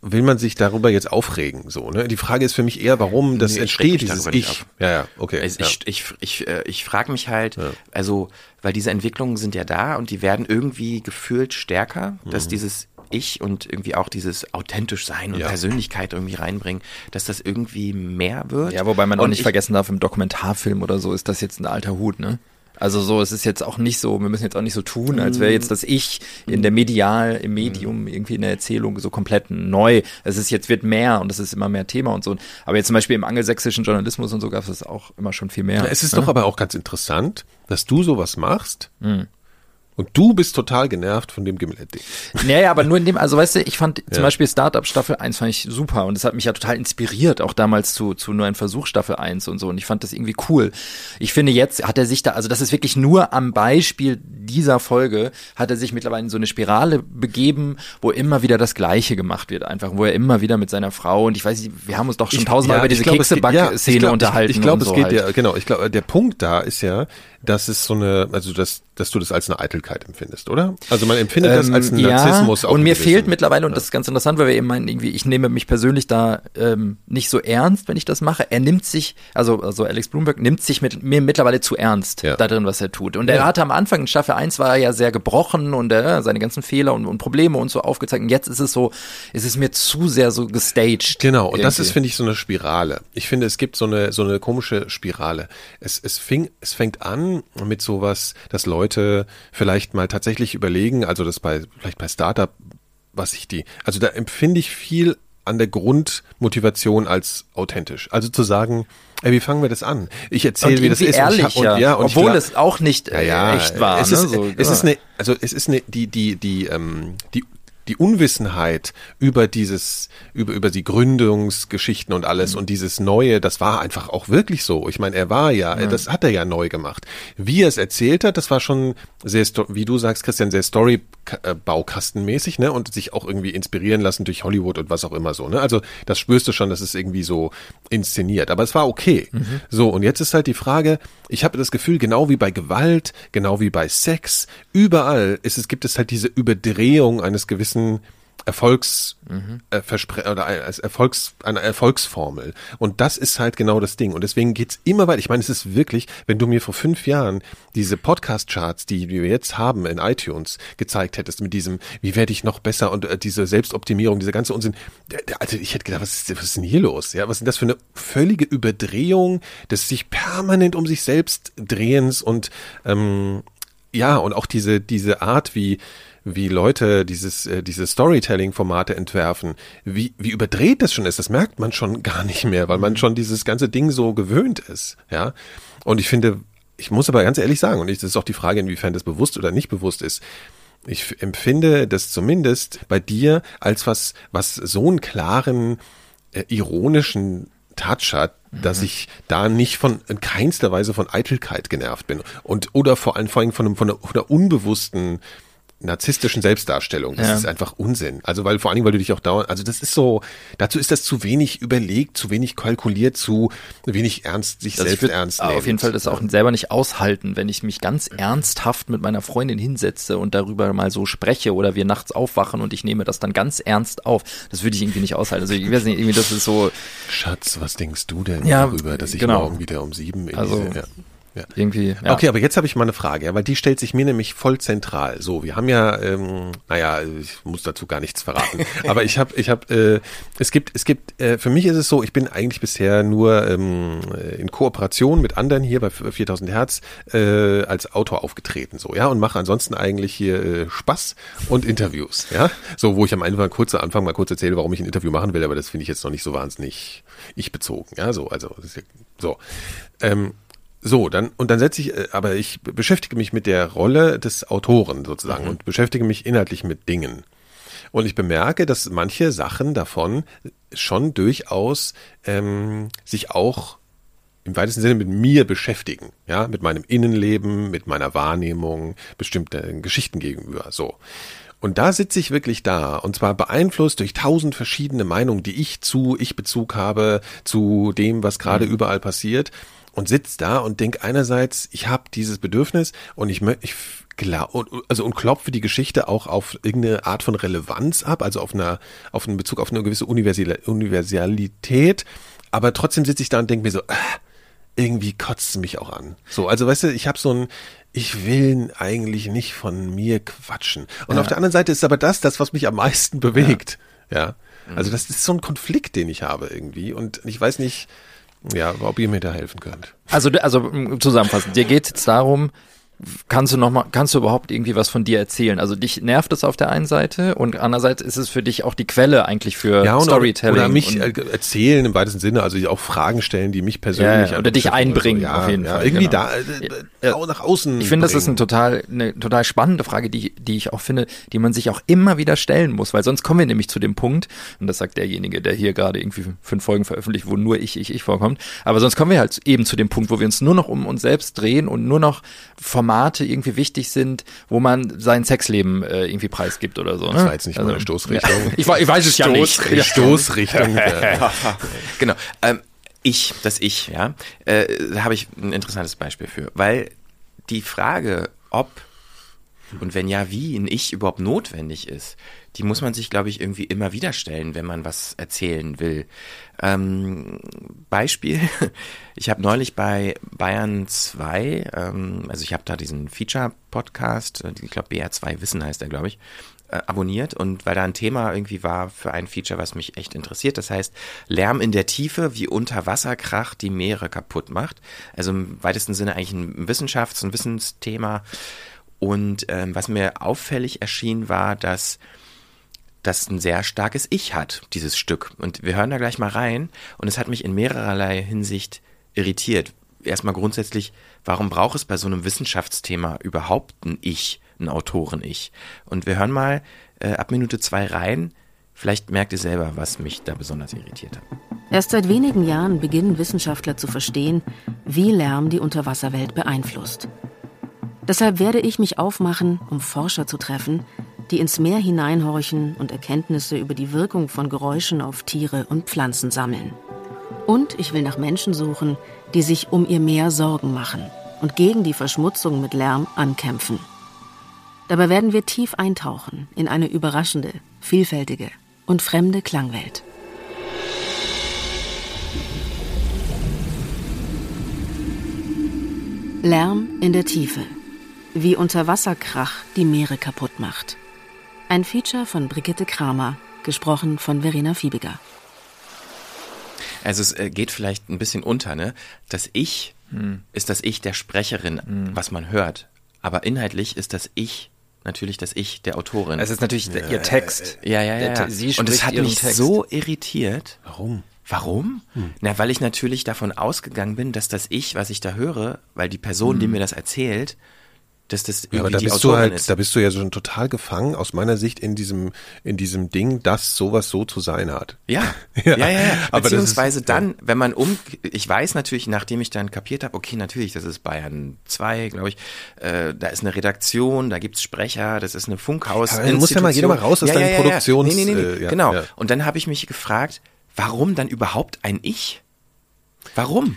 will man sich darüber jetzt aufregen, so, ne? Die Frage ist für mich eher, warum das Nee, entsteht, dieses Ich. auf. Ja, ja, okay. Also ja. ich, ich, ich, äh, ich frage mich halt, also, weil diese Entwicklungen sind ja da und die werden irgendwie gefühlt stärker, dass Mhm. dieses Ich und irgendwie auch dieses authentisch sein und Ja. Persönlichkeit irgendwie reinbringen, dass das irgendwie mehr wird. Ja, wobei man auch Und nicht ich, vergessen darf, im Dokumentarfilm oder so ist das jetzt ein alter Hut, ne? Also so, es ist jetzt auch nicht so, wir müssen jetzt auch nicht so tun, als wäre jetzt das Ich in der Medial, im Medium, irgendwie in der Erzählung so komplett neu. Es ist jetzt wird mehr und es ist immer mehr Thema und so. Aber jetzt zum Beispiel im angelsächsischen Journalismus und so gab es das auch immer schon viel mehr. Ja, es ist ne? doch aber auch ganz interessant, dass du sowas machst Hm. Und du bist total genervt von dem Gimlet-Ding. Naja, aber nur in dem, also weißt du, ich fand zum Ja. Beispiel Startup Staffel 1 fand ich super und das hat mich ja total inspiriert, auch damals zu, zu nur ein Versuch Staffel 1 und so und ich fand das irgendwie cool. Ich finde jetzt hat er sich da, also das ist wirklich nur am Beispiel dieser Folge hat er sich mittlerweile in so eine Spirale begeben, wo immer wieder das Gleiche gemacht wird, einfach, wo er immer wieder mit seiner Frau und ich weiß nicht, wir haben uns doch schon tausendmal Ja, über diese ja, Kekseback-Szene glaub, unterhalten. Ich, ich glaube, es so geht halt. ja, genau, ich glaube, der Punkt da ist ja, dass es so eine, also dass, dass du das als eine Eitelkeit empfindest, oder? Also man empfindet das als einen Ähm, Narzissmus. Ja, auch und mir gewesen. fehlt mittlerweile, und das ist ganz interessant, weil wir eben meinen, irgendwie, ich nehme mich persönlich da ähm, nicht so ernst, wenn ich das mache. Er nimmt sich, also, also Alex Bloomberg nimmt sich mit mir mittlerweile zu ernst Ja. da drin, was er tut. Und er Ja. hatte am Anfang in Staffel 1 war er ja sehr gebrochen und äh, seine ganzen Fehler und, und Probleme und so aufgezeigt. Und jetzt ist es so, es ist mir zu sehr so gestaged. Genau, und das irgendwie. ist, finde ich, so eine Spirale. Ich finde, es gibt so eine, so eine komische Spirale. Es, es, fing, es fängt an mit sowas, dass Leute vielleicht mal tatsächlich überlegen, also das bei, vielleicht bei Startup, was ich die, also da empfinde ich viel an der Grundmotivation als authentisch. Also zu sagen, ey, wie fangen wir das an? Ich erzähle, und wie das ist. und ich ehrlicher, hab- und, ja, und obwohl glaub- es auch nicht äh, ja, ja, echt war. Es ne? ist, so, es ist eine, also es ist eine, die, die, die, ähm, die, die Unwissenheit über dieses, über, über die Gründungsgeschichten und alles Mhm. und dieses Neue, das war einfach auch wirklich so. Ich meine, er war ja, das hat er ja neu gemacht. Wie er es erzählt hat, das war schon sehr, wie du sagst, Christian, sehr Story-Baukastenmäßig, ne, und sich auch irgendwie inspirieren lassen durch Hollywood und was auch immer so, ne. Also, das spürst du schon, dass es irgendwie so inszeniert. Aber es war okay. Mhm. So, und jetzt ist halt die Frage, ich habe das Gefühl, genau wie bei Gewalt, genau wie bei Sex, überall ist es, gibt es halt diese Überdrehung eines gewissen Erfolgs äh, Verspre oder als Erfolgs eine Erfolgsformel und das ist halt genau das Ding und deswegen geht's immer weiter. Ich meine, es ist wirklich, wenn du mir vor fünf Jahren diese Podcast Charts, die, wir jetzt haben in iTunes, gezeigt hättest mit diesem, wie werde ich noch besser und äh, diese Selbstoptimierung, dieser ganze Unsinn, also ich hätte gedacht, was ist, was ist denn hier los? Ja, was ist denn das für eine völlige Überdrehung des sich permanent um sich selbst drehens und ähm, ja und auch diese diese Art wie wie Leute dieses äh, diese Storytelling-Formate entwerfen, wie wie überdreht das schon ist, das merkt man schon gar nicht mehr, weil man schon dieses ganze Ding so gewöhnt ist, ja. Und ich finde, ich muss aber ganz ehrlich sagen, und ich, das ist auch die Frage, inwiefern das bewusst oder nicht bewusst ist. Ich empfinde das zumindest bei dir als was, was so einen klaren, äh, ironischen Touch hat, dass ich da nicht von in keinster Weise von Eitelkeit genervt bin und oder vor allem vor allem von einem von einer, von einer unbewussten narzisstischen Selbstdarstellung. Das Ja. ist einfach Unsinn. Also weil vor allen Dingen, weil du dich auch dauernd, also das ist so, dazu ist das zu wenig überlegt, zu wenig kalkuliert, zu wenig ernst, sich Also selbst würd ernst auf nehmen. jeden Fall das auch selber nicht aushalten, wenn ich mich ganz ernsthaft mit meiner Freundin hinsetze und darüber mal so spreche oder wir nachts aufwachen und ich nehme das dann ganz ernst auf. Das würde ich irgendwie nicht aushalten. Also ich weiß nicht, irgendwie das ist so Schatz, was denkst du denn Ja, darüber, dass ich genau. morgen wieder um sieben in Also, diese, ja. Ja. irgendwie. Ja. Okay, aber jetzt habe ich mal eine Frage, ja, weil die stellt sich mir nämlich voll zentral. So, wir haben ja, ähm, naja, ich muss dazu gar nichts verraten, aber ich habe, ich habe, äh, es gibt, es gibt, äh, für mich ist es so, ich bin eigentlich bisher nur ähm, in Kooperation mit anderen hier bei 4000 Hertz äh, als Autor aufgetreten, so, ja, und mache ansonsten eigentlich hier äh, Spaß und Interviews, ja, so, wo ich am Anfang kurz am Anfang mal kurz erzähle, warum ich ein Interview machen will, aber das finde ich jetzt noch nicht so wahnsinnig ich bezogen, ja, so, also ja, so. Ähm, so, dann, und dann setze ich, äh, aber ich beschäftige mich mit der Rolle des Autoren sozusagen und beschäftige mich inhaltlich mit Dingen. Und ich bemerke, dass manche Sachen davon schon durchaus ähm, sich auch im weitesten Sinne mit mir beschäftigen, ja, mit meinem Innenleben, mit meiner Wahrnehmung, bestimmten Geschichten gegenüber, so. Und da sitze ich wirklich da und zwar beeinflusst durch tausend verschiedene Meinungen, die ich zu ich Bezug habe zu dem, was gerade überall passiert und sitz da und denk einerseits, ich habe dieses Bedürfnis und ich möchte ich klar und, also und klopfe die Geschichte auch auf irgendeine Art von Relevanz ab, also auf einer auf einen Bezug auf eine gewisse Universal Universalität, aber trotzdem sitze ich da und denk mir so, ah, irgendwie kotzt es mich auch an. So, also weißt du, ich habe so ein, ich will eigentlich nicht von mir quatschen. Und auf der anderen Seite ist aber das, das, was mich am meisten bewegt. Ja. Also das ist so ein Konflikt, den ich habe irgendwie. Und ich weiß nicht, ja, ob ihr mir da helfen könnt. Also, also m, zusammenfassend, dir geht es jetzt darum, kannst du noch mal, kannst du überhaupt irgendwie was von dir erzählen? Also dich nervt es auf der einen Seite und andererseits ist es für dich auch die Quelle eigentlich für Ja, und Storytelling. oder mich äh, erzählen im weitesten Sinne, also auch Fragen stellen, die mich persönlich Ja, oder dich beschäftigen einbringen, ja, auf jeden ja, Fall, Irgendwie genau. da, äh, Ja. au- nach außen. ich finde, das ist bringen. ein total, eine total spannende Frage, die, die ich auch finde, die man sich auch immer wieder stellen muss, weil sonst kommen wir nämlich zu dem Punkt, und das sagt derjenige, der hier gerade irgendwie fünf Folgen veröffentlicht, wo nur ich, ich, ich vorkommt, aber sonst kommen wir halt eben zu dem Punkt, wo wir uns nur noch um uns selbst drehen und nur noch Formate irgendwie wichtig sind, wo man sein Sexleben äh, irgendwie preisgibt oder so. Ne? Das war jetzt nicht meine Stoßrichtung. Ja, ich, ich weiß es ja nicht. Die Stoßrichtung. ja. Genau. Ähm, ich, das Ich, ja, äh, da habe ich ein interessantes Beispiel für, weil die Frage, ob und wenn ja, wie ein Ich überhaupt notwendig ist, die muss man sich, glaube ich, irgendwie immer wieder stellen, wenn man was erzählen will. Ähm, Beispiel, ich habe neulich bei Bayern 2, ähm, also ich habe da diesen Feature-Podcast, äh, ich glaube BR2 Wissen heißt der, glaube ich, äh, abonniert und weil da ein Thema irgendwie war für ein Feature, was mich echt interessiert. Das heißt, Lärm in der Tiefe, wie Unterwasserkrach die Meere kaputt macht. Also im weitesten Sinne eigentlich ein Wissenschafts- und Wissensthema. Und ähm, was mir auffällig erschien, war, dass das ein sehr starkes Ich hat, dieses Stück. Und wir hören da gleich mal rein. Und es hat mich in mehrerlei Hinsicht irritiert. Erstmal grundsätzlich, warum braucht es bei so einem Wissenschaftsthema überhaupt ein Ich, ein Autoren-Ich? Und wir hören mal äh, ab Minute zwei rein. Vielleicht merkt ihr selber, was mich da besonders irritiert hat. Erst seit wenigen Jahren beginnen Wissenschaftler zu verstehen, wie Lärm die Unterwasserwelt beeinflusst. Deshalb werde ich mich aufmachen, um Forscher zu treffen, die ins Meer hineinhorchen und Erkenntnisse über die Wirkung von Geräuschen auf Tiere und Pflanzen sammeln. Und ich will nach Menschen suchen, die sich um ihr Meer Sorgen machen und gegen die Verschmutzung mit Lärm ankämpfen. Dabei werden wir tief eintauchen in eine überraschende, vielfältige und fremde Klangwelt. Lärm in der Tiefe. Wie Unterwasserkrach die Meere kaputt macht. Ein Feature von Brigitte Kramer, gesprochen von Verena Fiebiger. Also es äh, geht vielleicht ein bisschen unter, ne? Das Ich ist das Ich der Sprecherin, was man hört. Aber inhaltlich ist das Ich natürlich das Ich der Autorin. Es ist natürlich der- ihr Text. Ja, ja, ja. Te- Sie Und es hat mich Text. so irritiert. Warum? Warum? Na, weil ich natürlich davon ausgegangen bin, dass das Ich, was ich da höre, weil die Person, die mir das erzählt, dass das Ja, aber irgendwie da bist du halt, ist. da bist du ja schon total gefangen, aus meiner Sicht, in diesem, in diesem Ding, dass sowas so zu sein hat. Ja, Ja, ja, ja, ja. Beziehungsweise ist- dann, wenn man um, ich weiß natürlich, nachdem ich dann kapiert habe, okay, natürlich, das ist Bayern 2, glaube ich, äh, da ist eine Redaktion, da gibt's Sprecher, das ist eine Funkhaus. Ja, muss ja mal jeder mal raus aus deinen Produktions- Nee, nee, nee, nee. äh, ja, genau. ja. Und dann habe ich mich gefragt, warum dann überhaupt ein Ich? Warum?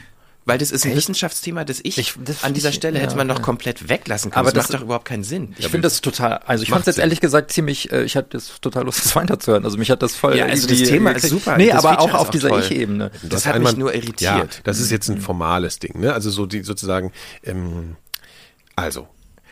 Weil das ist ein Wissenschaftsthema, das ich, Ich- das an dieser ich- Stelle ja, hätte man doch ja. komplett weglassen können. Aber das, das- macht doch überhaupt keinen Sinn. Ich finde das total, also ich fand es jetzt ehrlich gesagt ziemlich, äh, ich hatte jetzt total Lust, das weiterzuhören. Also mich hat das voll. Ja, also das Thema ist super. Nee, Das aber auch auf auch dieser. Ich-Ebene. Das hat mich nur irritiert. Ja, das ist jetzt ein formales Ding, ne? Also so die sozusagen, ähm, also.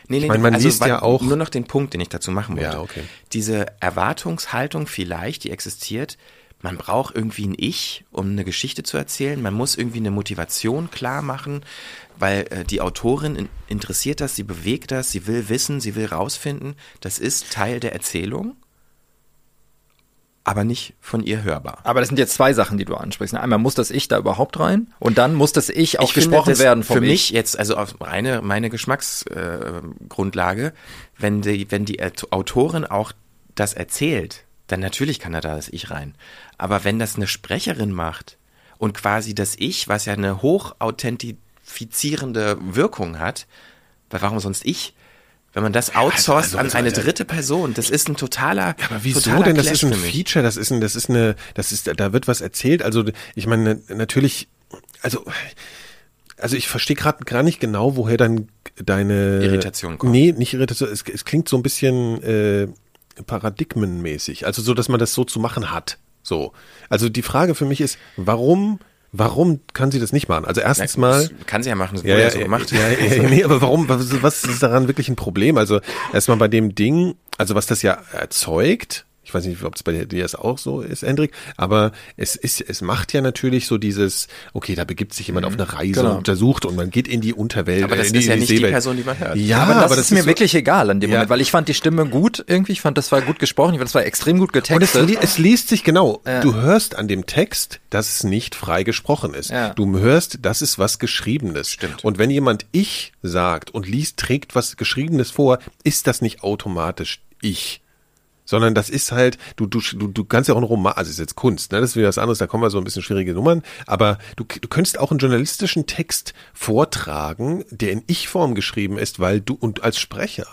Nee, nee, Ich meine, man also liest ja auch- Nur noch den Punkt, den ich dazu machen wollte. Ja, okay. Diese Erwartungshaltung vielleicht, die existiert, man braucht irgendwie ein Ich, um eine Geschichte zu erzählen. Man muss irgendwie eine Motivation klar machen, weil äh, die Autorin in, interessiert das, sie bewegt das, sie will wissen, sie will rausfinden. Das ist Teil der Erzählung, aber nicht von ihr hörbar. Aber das sind jetzt zwei Sachen, die du ansprichst. Einmal muss das Ich da überhaupt rein und dann muss das Ich auch Ich finde, gesprochen das werden vom Für Ich. mich jetzt, also auf reine, meine Geschmacksgrundlage, äh, wenn die, wenn die Aut- Autorin auch das erzählt, dann natürlich kann da das Ich rein. Aber wenn das eine Sprecherin macht und quasi das Ich, was ja eine hochauthentifizierende Wirkung hat, weil warum sonst ich? Wenn man das outsourced also- an also- eine also- dritte Person, das ist ein totaler. Ja, aber wieso totaler denn? Das Clash ist ein. Feature, das ist ein, das ist eine, das ist, da wird was erzählt. Also ich meine, natürlich, also, also ich verstehe gerade gar nicht genau, woher dann deine Irritation kommt. Nee, nicht Irritation. Es, es klingt so ein bisschen äh, paradigmenmäßig. Also so, dass man das so zu machen hat. So. Also die Frage für mich ist, warum, warum kann sie das nicht machen? Also erstens mal. Das kann sie ja machen, das Ja, wurde ja, ja so gemacht. Ja, ja, ja, nee, aber warum, was, was ist daran wirklich ein Problem? Also erstmal bei dem Ding, also was das ja erzeugt, ich weiß nicht, ob es bei dir das auch so ist, Hendrik, aber es ist, es macht ja natürlich so dieses, okay, da begibt sich jemand auf eine Reise Genau. und untersucht und man geht in die Unterwelt. Aber das äh, in die, ist ja in nicht die Seewelt. Person, die man hört. Ja, aber das ist mir so- wirklich egal an dem Ja. Moment, weil ich fand die Stimme gut irgendwie, ich fand das war gut gesprochen, ich fand das war extrem gut Und es, getextet. es liest sich genau. Du hörst an dem Text, dass es nicht frei gesprochen ist. Ja. Du hörst, das ist was Geschriebenes. Stimmt. Und wenn jemand ich sagt und liest, trägt was Geschriebenes vor, ist das nicht automatisch ich. Sondern das ist halt, du, du, du, du kannst ja auch einen Roman, also ist jetzt Kunst, ne? Das ist wieder was anderes, da kommen wir so ein bisschen schwierige Nummern, aber du, du könntest auch einen journalistischen Text vortragen, der in Ich-Form geschrieben ist, weil du, und als Sprecher.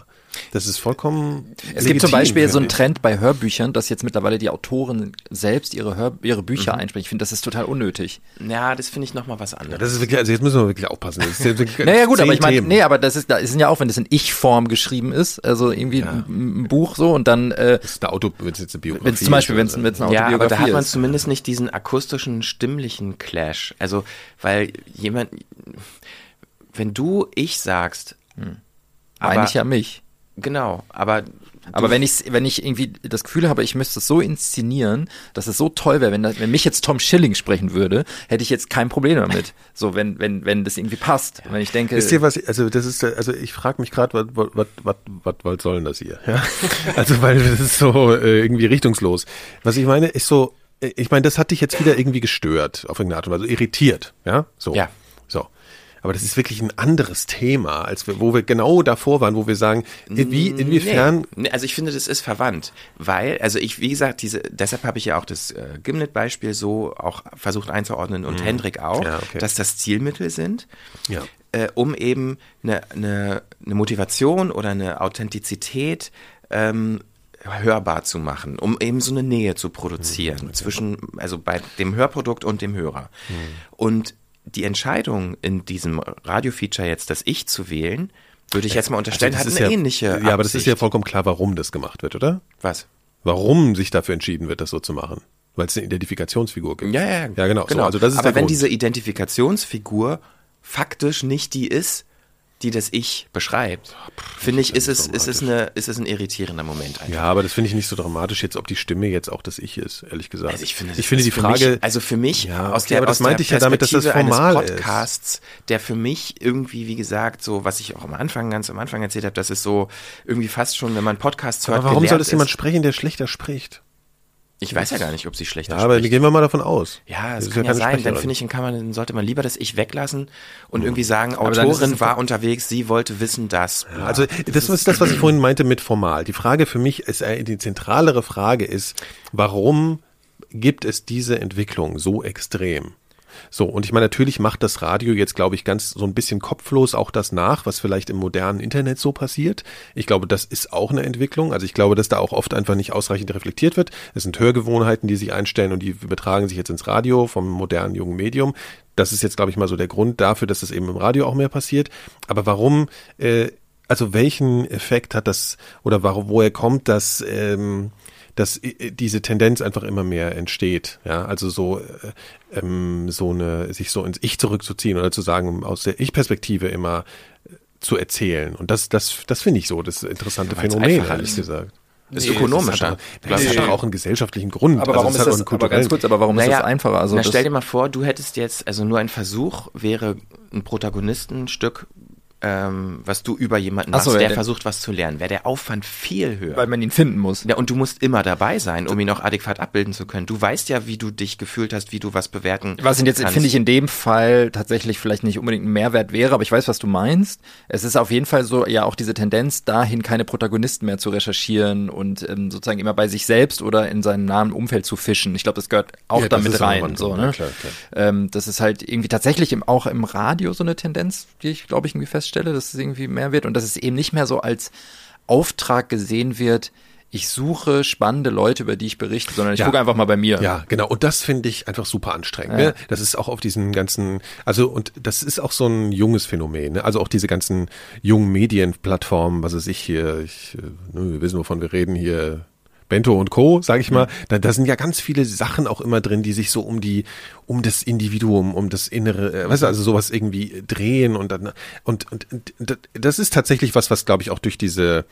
Das ist vollkommen. Es gibt zum legitim, Beispiel so einen. Trend bei Hörbüchern, dass jetzt mittlerweile die Autoren selbst ihre, Hör ihre Bücher Mhm. einsprechen. Ich finde, das ist total unnötig. Ja, das finde ich nochmal was anderes. Das ist wirklich, also jetzt müssen wir wirklich aufpassen. Das ist ja wirklich Naja gut, aber ich meine, nee, aber das ist, da ist ja auch, wenn das in Ich-Form geschrieben ist, also irgendwie ein, ein Buch so und dann, äh, Das ist eine Auto, wenn es jetzt eine Biografie wenn es zum Beispiel, wenn es ist, eine Ja, aber Autobiografie da hat man ist. zumindest nicht diesen akustischen, stimmlichen Clash. Also, weil jemand, wenn du ich sagst, Meine aber- ich ja mich. Genau, aber Aber wenn ich wenn ich irgendwie das Gefühl habe, ich müsste es so inszenieren, dass es so toll wäre, wenn, das- wenn mich jetzt Tom Schilling sprechen würde, hätte ich jetzt kein Problem damit. So, wenn, wenn, wenn das irgendwie passt. Wenn ich denke, Wisst ihr was, also das ist, also ich frage mich gerade, was, was, was, was, was soll denn das hier? Ja? Also weil das ist so äh, irgendwie richtungslos. Was ich meine, ist so, äh, ich meine, das hat dich jetzt wieder irgendwie gestört, auf irgendeine Art und Weise, irritiert, ja? So. Ja. So. Aber das ist wirklich ein anderes Thema, als wir, wo wir genau davor waren, wo wir sagen, wie, inwiefern, Nee. Also ich finde, das ist verwandt, weil, also ich, wie gesagt, diese, deshalb habe ich ja auch das äh, Gimlet-Beispiel so auch versucht einzuordnen und Hendrik auch, Mhm. Ja, okay. dass das Zielmittel sind, Ja. äh, um eben eine, eine, eine Motivation oder eine Authentizität ähm, hörbar zu machen, um eben so eine Nähe zu produzieren zwischen, also bei dem Hörprodukt und dem Hörer. Mhm. Und die Entscheidung in diesem Radio-Feature jetzt, das Ich zu wählen, würde ich jetzt mal unterstellen, Also hat eine ja, ähnliche Ja, aber das ist ja vollkommen klar, warum das gemacht wird, oder? Was? Warum sich dafür entschieden wird, das so zu machen. Weil es eine Identifikationsfigur gibt. Ja, ja, ja. Ja, genau. So, also das ist Aber wenn Grund. diese Identifikationsfigur faktisch nicht die ist, die das Ich beschreibt, finde ich, ist es, ist es eine, ist es ein irritierender Moment einfach. Ja, aber das finde ich nicht so dramatisch jetzt, ob die Stimme jetzt auch das Ich ist, ehrlich gesagt. Also ich finde, ich finde ist die Frage, mich, also für mich Ja, aus okay, der, aber das aus der meinte ich ja damit, dass das formal eines ist. Podcasts, der für mich irgendwie, wie gesagt, so was ich auch am Anfang, ganz am Anfang erzählt habe, das ist so irgendwie fast schon, wenn man Podcasts hört, aber warum soll das jemand ist. sprechen, der schlechter spricht? Ich weiß ja gar nicht, ob sie schlechter Ja, aber spricht. gehen wir mal davon aus. Ja, es kann ja, keine sein. Dann finde ich, kann man, dann sollte man lieber das Ich weglassen und irgendwie sagen, Autorin war unterwegs, sie wollte wissen, dass. bla. Also das ist das, was ich vorhin meinte mit formal. Die Frage für mich ist, äh, die zentralere Frage ist, warum gibt es diese Entwicklung so extrem? So, und ich meine, natürlich macht das Radio jetzt, glaube ich, ganz so ein bisschen kopflos auch das nach, was vielleicht im modernen Internet so passiert. Ich glaube, das ist auch eine Entwicklung. Also ich glaube, dass da auch oft einfach nicht ausreichend reflektiert wird. Es sind Hörgewohnheiten, die sich einstellen und die übertragen sich jetzt ins Radio vom modernen jungen Medium. Das ist jetzt, glaube ich, mal so der Grund dafür, dass es eben im Radio auch mehr passiert. Aber warum, äh, also welchen Effekt hat das oder warum, woher kommt das, ähm, dass äh, diese Tendenz einfach immer mehr entsteht, ja, also so äh, ähm, so eine sich so ins Ich zurückzuziehen oder zu sagen aus der Ich-Perspektive immer äh, zu erzählen und das das das finde ich so das interessante Ja, Phänomen ehrlich ist. gesagt. ist Nee, ökonomischer. Das hat, doch- das hat doch auch einen gesellschaftlichen Grund. Aber Also warum es ist hat auch das, aber ganz kurz, aber warum ist Naja, das einfacher? Also na, das, stell dir mal vor, du hättest jetzt, also nur ein Versuch wäre ein Protagonistenstück, ähm, was du über jemanden Ach machst, so, ja, der der- versucht, was zu lernen. Wäre der Aufwand viel höher. weil man ihn finden muss. ja, und du musst immer dabei sein, um ihn auch adäquat abbilden zu können. Du weißt ja, wie du dich gefühlt hast, wie du was bewerten Was jetzt, finde ich, in dem Fall tatsächlich vielleicht nicht unbedingt ein Mehrwert wäre, aber ich weiß, was du meinst. Es ist auf jeden Fall so, ja, auch diese Tendenz dahin, keine Protagonisten mehr zu recherchieren und ähm, sozusagen immer bei sich selbst oder in seinem nahen Umfeld zu fischen. Ich glaube, das gehört auch Ja, damit ja rein. So, ja, ne? klar, klar. Ähm, das ist halt irgendwie tatsächlich im, auch im Radio so eine Tendenz, die ich, glaube ich, irgendwie feststelle, dass es irgendwie mehr wird und dass es eben nicht mehr so als Auftrag gesehen wird, ich suche spannende Leute, über die ich berichte, sondern ich Ja. gucke einfach mal bei mir. Ja, genau. Und das finde ich einfach super anstrengend. Ja. Ne? Das ist auch auf diesen ganzen, also und das ist auch so ein junges Phänomen. Ne? Also auch diese ganzen jungen Medienplattformen, was weiß ich hier, ich, äh, ne, wir wissen, wovon wir reden hier. Bento und Co., sage ich mal, da, da sind ja ganz viele Sachen auch immer drin, die sich so um die, um das Individuum, um das Innere, äh, weißt du, also sowas irgendwie drehen und dann und, und, und das ist tatsächlich was, was glaube ich auch durch diese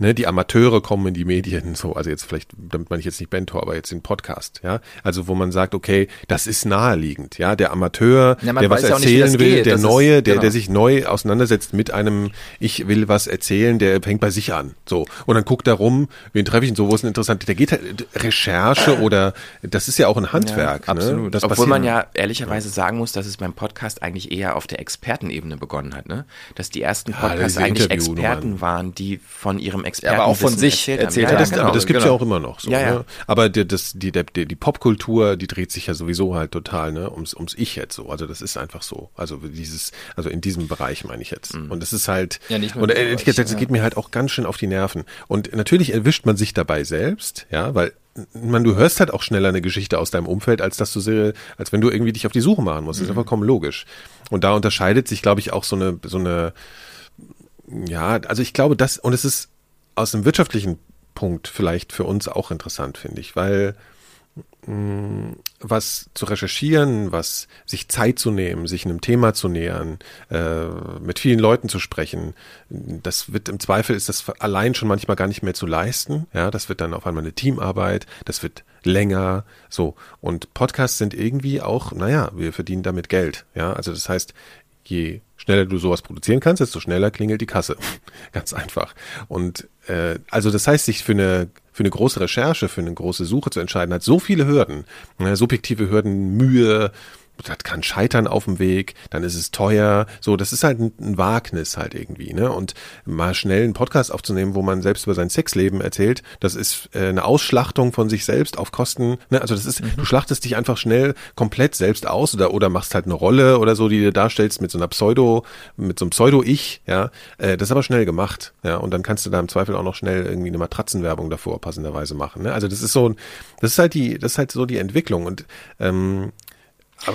ne, die Amateure kommen in die Medien, so, also jetzt vielleicht, damit meine ich jetzt nicht Bento, aber jetzt den Podcast, ja, also wo man sagt, okay, das ist naheliegend, ja, der Amateur, Ja, der was ja nicht, erzählen das will, geht, der das ist- Neue, der, genau. der sich neu auseinandersetzt mit einem, ich will was erzählen, der fängt bei sich an, so, und dann guckt er rum, wen treffe ich denn so, wo ist denn interessant, der geht halt, Recherche oder, das ist ja auch ein Handwerk, Ja, ne? absolut. Das Obwohl man ja ehrlicherweise sagen muss, dass es beim Podcast eigentlich eher auf der Expertenebene begonnen hat, ne? Dass die ersten Ja, Podcasts diese eigentlich Interviewnummern. Experten waren, die von ihrem Experten aber auch von sich erzählt, erzählt haben. Ja, Ja, das, genau, aber das gibt's genau. ja auch immer noch so. Ja, ja. Ne? Aber die, das, die, die, die Popkultur, die dreht sich ja sowieso halt total, ne, ums, ums Ich jetzt so. Also das ist einfach so. Also dieses, also in diesem Bereich meine ich jetzt. Und das ist halt, Ja, nicht nur und ehrlich Bereich, gesagt, das ja. geht mir halt auch ganz schön auf die Nerven. Und natürlich erwischt man sich dabei selbst, ja, weil man, du hörst halt auch schneller eine Geschichte aus deinem Umfeld, als dass du sie, als wenn du irgendwie dich auf die Suche machen musst. Das ist ja vollkommen logisch. Und da unterscheidet sich, glaube ich, auch so eine, so eine, ja, also ich glaube, das, und es ist aus einem wirtschaftlichen Punkt vielleicht für uns auch interessant, finde ich, weil mh, was zu recherchieren, was sich Zeit zu nehmen, sich einem Thema zu nähern, äh, mit vielen Leuten zu sprechen, das wird im Zweifel ist das allein schon manchmal gar nicht mehr zu leisten. Ja, das wird dann auf einmal eine Teamarbeit, das wird länger, so. Und Podcasts sind irgendwie auch, naja, wir verdienen damit Geld. Ja, also das heißt, je schneller du sowas produzieren kannst, desto schneller klingelt die Kasse. Ganz einfach. Und äh, also das heißt, sich für eine für eine große Recherche, für eine große Suche zu entscheiden, hat so viele Hürden, subjektive Hürden, Mühe, das kann scheitern auf dem Weg, dann ist es teuer, so, das ist halt ein, ein Wagnis halt irgendwie, ne, und mal schnell einen Podcast aufzunehmen, wo man selbst über sein Sexleben erzählt, das ist äh, eine Ausschlachtung von sich selbst auf Kosten, ne, also das ist, du schlachtest dich einfach schnell komplett selbst aus oder, oder machst halt eine Rolle oder so, die du darstellst mit so einer Pseudo, mit so einem Pseudo-Ich, ja, äh, das ist aber schnell gemacht, ja, und dann kannst du da im Zweifel auch noch schnell irgendwie eine Matratzenwerbung davor passenderweise machen, ne, also das ist so, ein- das ist halt die, das ist halt so die Entwicklung. Und, ähm,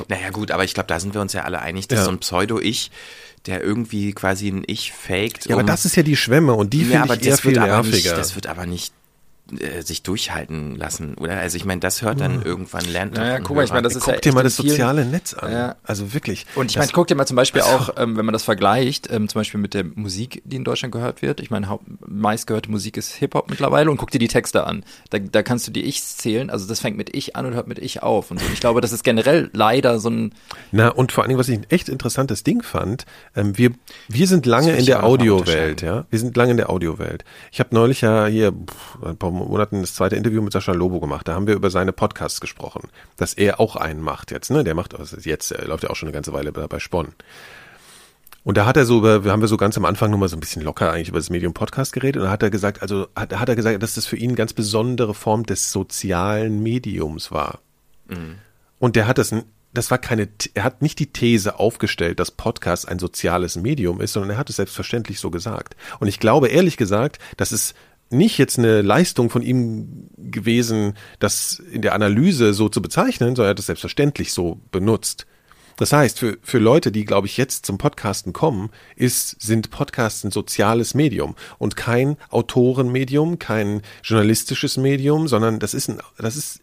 Naja gut, aber ich glaube, da sind wir uns ja alle einig, dass Ja. so ein Pseudo-Ich, der irgendwie quasi ein Ich faked. Ja, aber um- das ist ja die Schwemme und die ja, finde aber ich eher viel aber nicht, nerviger. das wird aber nicht äh, sich durchhalten lassen, oder? Also ich meine, das hört dann irgendwann lernt. Naja, guck mal, ich meine, das ist ja Guck dir echt mal das vielen- soziale Netz an. Ja. Also wirklich. Und ich meine, guck dir mal zum Beispiel auch, ähm, wenn man das vergleicht, ähm, zum Beispiel mit der Musik, die in Deutschland gehört wird. Ich meine, meistgehörte Musik ist Hip-Hop mittlerweile und guck dir die Texte an. Da, da kannst du die Ichs zählen. Also das fängt mit Ich an und hört mit Ich auf. Und so. Ich glaube, das ist generell leider so ein Na, und vor allen Dingen, was ich ein echt interessantes Ding fand, ähm, wir, wir sind lange in der Audiowelt, ja. Wir sind lange in der Audiowelt. Ich habe neulich ja hier pff, ein paar Monaten das zweite Interview mit Sascha Lobo gemacht. Da haben wir über seine Podcasts gesprochen, dass er auch einen macht jetzt. Ne, der macht also jetzt, er läuft ja auch schon eine ganze Weile bei, bei Spon. Und da hat er so über, haben wir so ganz am Anfang nur mal so ein bisschen locker eigentlich über das Medium Podcast geredet und da hat er gesagt, also hat, hat er gesagt, dass das für ihn eine ganz besondere Form des sozialen Mediums war. Und der hat das, das war keine, er hat nicht die These aufgestellt, dass Podcast ein soziales Medium ist, sondern er hat es selbstverständlich so gesagt. Und ich glaube ehrlich gesagt, das ist nicht jetzt eine Leistung von ihm gewesen, das in der Analyse so zu bezeichnen, sondern er hat es selbstverständlich so benutzt. Das heißt, für, für Leute, die, glaube ich, jetzt zum Podcasten kommen, ist, sind Podcasts ein soziales Medium und kein Autorenmedium, kein journalistisches Medium, sondern das ist ein, das ist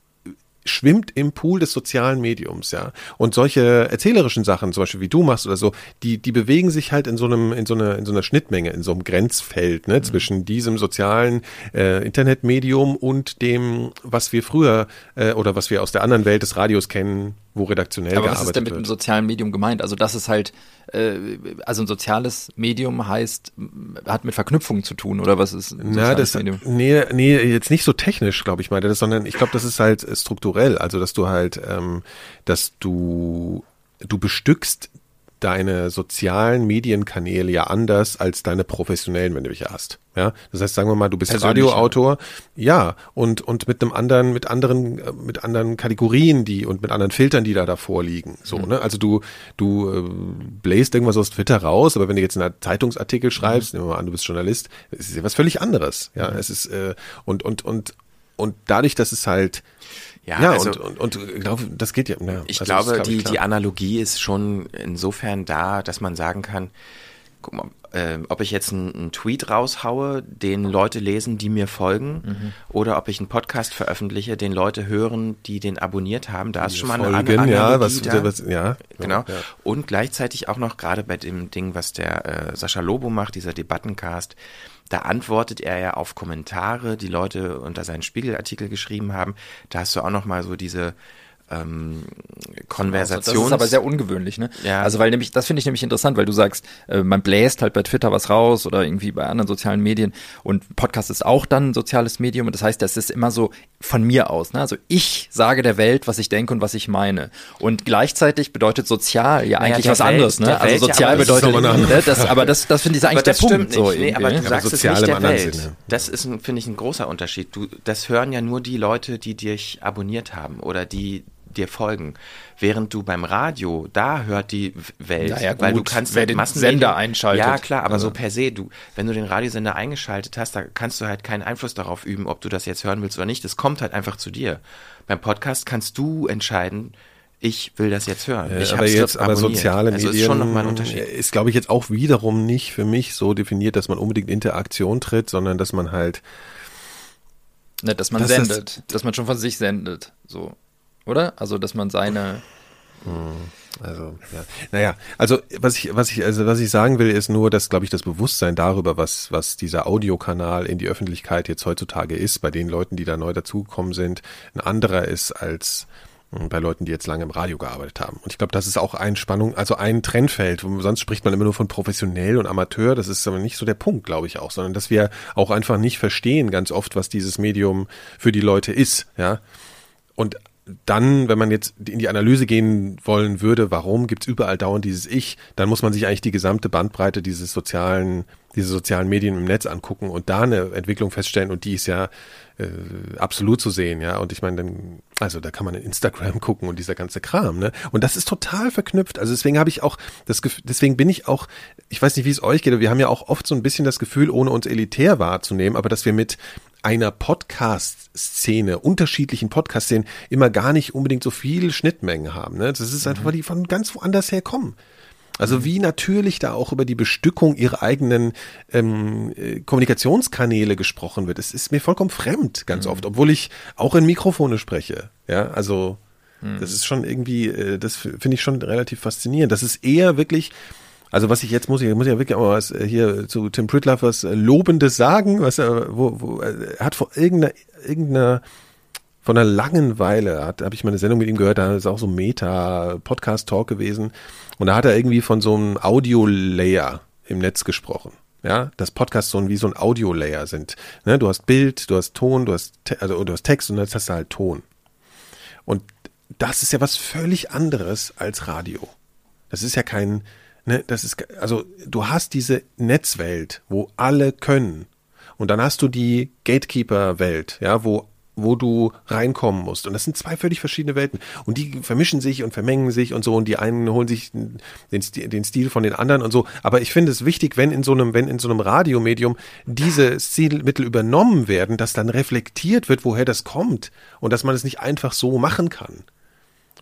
schwimmt im Pool des sozialen Mediums, ja. Und solche erzählerischen Sachen, zum Beispiel wie du machst oder so, die, die bewegen sich halt in so einem, in so einer, in so einer Schnittmenge, in so einem Grenzfeld, ne, zwischen diesem sozialen äh, Internetmedium und dem, was wir früher äh, oder was wir aus der anderen Welt des Radios kennen, wo redaktionell Aber was gearbeitet ist denn mit wird. einem sozialen Medium gemeint? Also das ist halt, äh, also ein soziales Medium heißt, hat mit Verknüpfungen zu tun oder was ist ein Na, soziales das, Medium? nee, nee, jetzt nicht so technisch, glaube ich, meinte das, sondern ich glaube, das ist halt strukturell. Also, dass du halt, ähm, dass du, du bestückst deine sozialen Medienkanäle ja anders als deine professionellen, wenn du welche hast. Ja, das heißt, sagen wir mal, du bist Persönliche. Radioautor, ja, und und mit einem anderen, mit anderen, äh, mit anderen Kategorien, die und mit anderen Filtern, die da davor liegen. So, Mhm. ne? Also du du äh, bläst irgendwas aus Twitter raus, aber wenn du jetzt einen Zeitungsartikel Mhm. schreibst, nehmen wir mal an, du bist Journalist, es ist ja was völlig anderes. Ja, es ist äh, und und und und dadurch, dass es halt Ja, ja, also- und, und, und ich glaube, das geht ja. ja Ich also glaube, glaub die, klar. die Analogie ist schon insofern da, dass man sagen kann, guck mal, äh, ob ich jetzt einen, Tweet raushaue, den Leute lesen, die mir folgen, Mhm. oder ob ich einen Podcast veröffentliche, den Leute hören, die den abonniert haben, da ist schon mal eine Folgen, An- ja, was, da. was, ja, Genau. Ja. Und gleichzeitig auch noch gerade bei dem Ding, was der äh, Sascha Lobo macht, dieser Debattencast, da antwortet er ja auf Kommentare, die Leute unter seinen Spiegelartikel geschrieben haben. Da hast du auch noch mal so diese ähm, Konversations... Das ist aber sehr ungewöhnlich, ne? Ja. Also weil nämlich, das finde ich nämlich interessant, weil du sagst, äh, man bläst halt bei Twitter was raus oder irgendwie bei anderen sozialen Medien und Podcast ist auch dann ein soziales Medium und das heißt, das ist immer so von mir aus, ne? Also ich sage der Welt, was ich denke und was ich meine. Und gleichzeitig bedeutet sozial ja Naja, eigentlich was Welt- anderes, ne? Also Welt, ja, sozial aber das ist bedeutet, eine ne? das, aber das, das finde ich eigentlich aber der das Punkt. stimmt so nicht. Nee, aber du Aber sagst es nicht der Welt. Sinne. Das ist, finde ich, ein großer Unterschied. Du, das hören ja nur die Leute, die dich abonniert haben oder die dir folgen. Während du beim Radio, da hört die Welt, Ja, ja, weil du kannst wer mit den Massenmedien- Sender einschaltet. Ja, klar, aber Also. so per se, du, wenn du den Radiosender eingeschaltet hast, da kannst du halt keinen Einfluss darauf üben, ob du das jetzt hören willst oder nicht. Das kommt halt einfach zu dir. Beim Podcast kannst du entscheiden, ich will das jetzt hören. Äh, ich aber jetzt, aber soziale also Medien ist schon nochmal ein Unterschied. ist, glaube ich, jetzt auch wiederum nicht für mich so definiert, dass man unbedingt Interaktion tritt, sondern dass man halt Ne, dass man Das ist- sendet, dass man schon von sich sendet, so. Oder? Also, dass man seine, Also, ja. Naja, also was ich, was ich, also was ich sagen will, ist nur, dass, glaube ich, das Bewusstsein darüber, was, was dieser Audiokanal in die Öffentlichkeit jetzt heutzutage ist, bei den Leuten, die da neu dazugekommen sind, ein anderer ist als mh, bei Leuten, die jetzt lange im Radio gearbeitet haben. Und ich glaube, das ist auch ein Spannung, also ein Trendfeld. Sonst spricht man immer nur von professionell und Amateur. Das ist aber nicht so der Punkt, glaube ich auch, sondern dass wir auch einfach nicht verstehen ganz oft, was dieses Medium für die Leute ist, ja. Und dann, wenn man jetzt in die Analyse gehen wollen würde, warum gibt's überall dauernd dieses Ich, dann muss man sich eigentlich die gesamte Bandbreite dieses sozialen, diese sozialen Medien im Netz angucken und da eine Entwicklung feststellen und die ist ja äh, absolut zu sehen, ja. Und ich meine, dann, also da kann man in Instagram gucken und dieser ganze Kram, ne? Und das ist total verknüpft. Also deswegen habe ich auch das Gefühl, deswegen bin ich auch, ich weiß nicht, wie es euch geht, aber wir haben ja auch oft so ein bisschen das Gefühl, ohne uns elitär wahrzunehmen, aber dass wir mit einer Podcast-Szene, unterschiedlichen Podcast-Szenen immer gar nicht unbedingt so viel Schnittmengen haben. Ne? Das ist einfach, weil die von ganz woanders herkommen. Also wie natürlich da auch über die Bestückung ihrer eigenen ähm, äh, Kommunikationskanäle gesprochen wird. Es ist mir vollkommen fremd ganz oft, obwohl ich auch in Mikrofone spreche. Ja, also das ist schon irgendwie, äh, das finde ich schon relativ faszinierend. Das ist eher wirklich, also was ich jetzt muss ich muss ja wirklich auch mal was äh, hier zu Tim Pritloff was äh, lobendes sagen, was er wo, wo äh, er hat vor irgendeiner irgendeiner von einer langen Weile hat habe ich mal eine Sendung mit ihm gehört, da ist auch so ein Meta Podcast Talk gewesen und da hat er irgendwie von so einem Audio Layer im Netz gesprochen. ja, dass Podcasts so ein, wie so ein Audio-Layer sind. Ne? Du hast Bild, du hast Ton, du hast, also du hast Text und jetzt hast du halt Ton. Und das ist ja was völlig anderes als Radio. Das ist ja kein, ne, das ist, also du hast diese Netzwelt, wo alle können. Und dann hast du die Gatekeeper-Welt, ja, wo wo du reinkommen musst. Und das sind zwei völlig verschiedene Welten. Und die vermischen sich und vermengen sich und so. Und die einen holen sich den, den Stil von den anderen und so. Aber ich finde es wichtig, wenn in so einem, wenn in so einem Radiomedium diese Stilmittel übernommen werden, dass dann reflektiert wird, woher das kommt. Und dass man es nicht einfach so machen kann.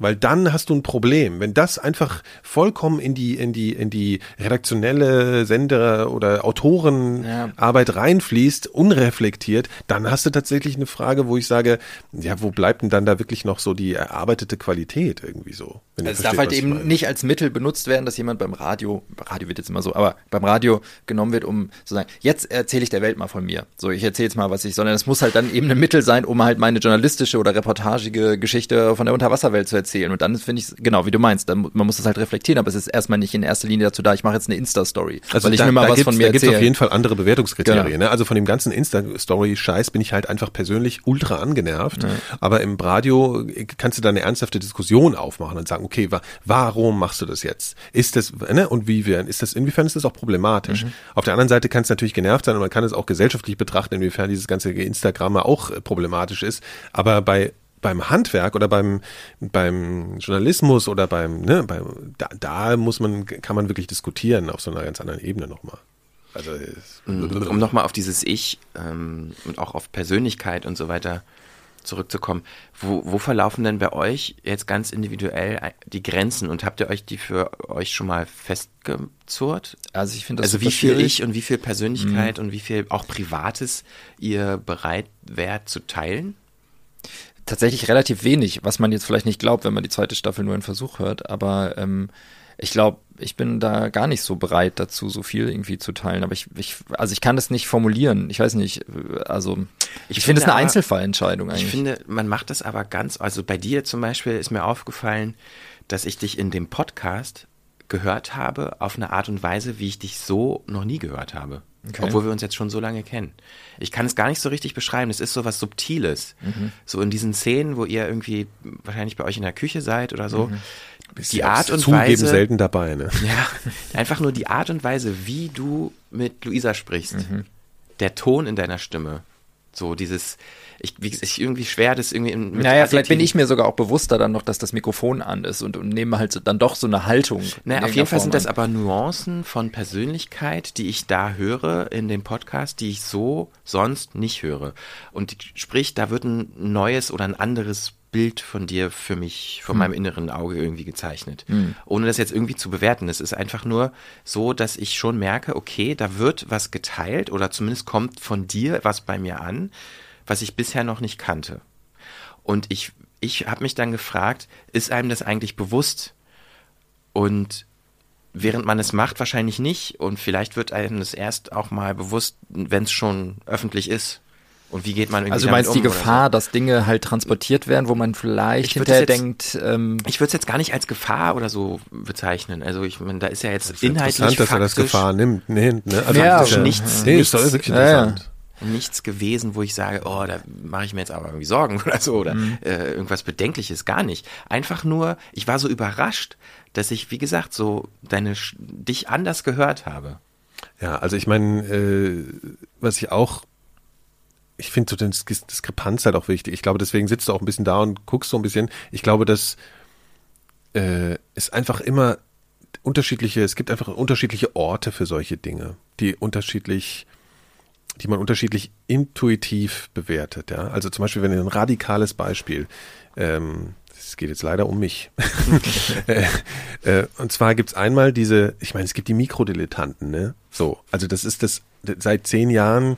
Weil dann hast du ein Problem. Wenn das einfach vollkommen in die, in die, in die redaktionelle Sender- oder Autorenarbeit ja. reinfließt, unreflektiert, dann hast du tatsächlich eine Frage, wo ich sage, ja, wo bleibt denn dann da wirklich noch so die erarbeitete Qualität irgendwie so? Also es darf halt eben nicht als Mittel benutzt werden, dass jemand beim Radio, Radio wird jetzt immer so, aber beim Radio genommen wird, um zu sagen, jetzt erzähle ich der Welt mal von mir. So, ich erzähle jetzt mal, was ich, sondern es muss halt dann eben ein Mittel sein, um halt meine journalistische oder reportagige Geschichte von der Unterwasserwelt zu erzählen erzählen. Und dann finde ich genau, wie du meinst, dann, man muss das halt reflektieren, aber es ist erstmal nicht in erster Linie dazu da, ich mache jetzt eine Insta-Story. Also weil ich da, mir mal was von mir Da gibt es auf jeden Fall andere Bewertungskriterien. Genau. Ne? Also von dem ganzen Insta-Story-Scheiß bin ich halt einfach persönlich ultra angenervt. Ja. Aber im Radio kannst du da eine ernsthafte Diskussion aufmachen und sagen, okay, wa warum machst du das jetzt? Ist das, ne? Und wie wir, ist das, inwiefern ist das auch problematisch? Mhm. Auf der anderen Seite kann es natürlich genervt sein und man kann es auch gesellschaftlich betrachten, inwiefern dieses ganze Instagram auch äh, problematisch ist. Aber bei beim Handwerk oder beim, beim Journalismus oder beim, ne, beim, da, da muss man, kann man wirklich diskutieren auf so einer ganz anderen Ebene nochmal. Also, mhm. um nochmal auf dieses Ich ähm, und auch auf Persönlichkeit und so weiter zurückzukommen, wo, wo verlaufen denn bei euch jetzt ganz individuell die Grenzen und habt ihr euch die für euch schon mal festgezurrt? Also ich finde das Also wie viel schwierig. Ich und wie viel Persönlichkeit mhm. und wie viel auch Privates ihr bereit wärt zu teilen? Tatsächlich relativ wenig, was man jetzt vielleicht nicht glaubt, wenn man die zweite Staffel nur in Versuch hört. Aber ähm, ich glaube, ich bin da gar nicht so bereit dazu, so viel irgendwie zu teilen. Aber ich, ich also ich kann das nicht formulieren. Ich weiß nicht. Also ich, ich finde es eine aber, Einzelfallentscheidung eigentlich. Ich finde, man macht das aber ganz. Also bei dir zum Beispiel ist mir aufgefallen, dass ich dich in dem Podcast gehört habe auf eine Art und Weise, wie ich dich so noch nie gehört habe. Okay. Obwohl wir uns jetzt schon so lange kennen. Ich kann es gar nicht so richtig beschreiben. Es ist so was Subtiles. Mhm. So in diesen Szenen, wo ihr irgendwie wahrscheinlich bei euch in der Küche seid oder so. Mhm. Die Art und zugeben Weise. selten dabei, ne? Ja, einfach nur die Art und Weise, wie du mit Luisa sprichst. Mhm. Der Ton in deiner Stimme. So dieses, ich, wie ich irgendwie schwer, das irgendwie in, mit Naja, vielleicht bin ich mir sogar auch bewusster dann noch, dass das Mikrofon an ist und, und nehme halt so, dann doch so eine Haltung. Naja, auf jeden Fall sind das aber Nuancen von Persönlichkeit, die ich da höre in dem Podcast, die ich so sonst nicht höre. Und sprich, da wird ein neues oder ein anderes Bild von dir für mich, von hm. meinem inneren Auge irgendwie gezeichnet. Hm. Ohne das jetzt irgendwie zu bewerten. Es ist einfach nur so, dass ich schon merke, okay, da wird was geteilt oder zumindest kommt von dir was bei mir an, was ich bisher noch nicht kannte. Und ich, ich habe mich dann gefragt, ist einem das eigentlich bewusst? Und während man es macht, wahrscheinlich nicht. Und vielleicht wird einem das erst auch mal bewusst, wenn es schon öffentlich ist. Und wie geht man irgendwie Also du meinst um die Gefahr, so? dass Dinge halt transportiert werden, wo man vielleicht hinterher jetzt, denkt. Ähm, ich würde es jetzt gar nicht als Gefahr oder so bezeichnen. Also ich meine, da ist ja jetzt inhaltlich interessant, dass er das Gefahr nimmt. Nee, ne? also ja, ja, nichts, nee, nichts, ist wirklich interessant. Ja, ja nichts gewesen, wo ich sage, oh, da mache ich mir jetzt aber irgendwie Sorgen oder so oder mhm. äh, irgendwas Bedenkliches, gar nicht. Einfach nur, ich war so überrascht, dass ich, wie gesagt, so deine dich anders gehört habe. Ja, also ich meine, äh, was ich auch ich finde so den Diskrepanz halt auch wichtig. Ich glaube, deswegen sitzt du auch ein bisschen da und guckst so ein bisschen. Ich glaube, dass äh, es einfach immer unterschiedliche, es gibt einfach unterschiedliche Orte für solche Dinge, die unterschiedlich die man unterschiedlich intuitiv bewertet. Ja? Also zum Beispiel, wenn ein radikales Beispiel, ähm, es geht jetzt leider um mich. äh, äh, und zwar gibt's einmal diese, ich meine, es gibt die Mikrodilettanten, ne? So, also das ist das, seit zehn Jahren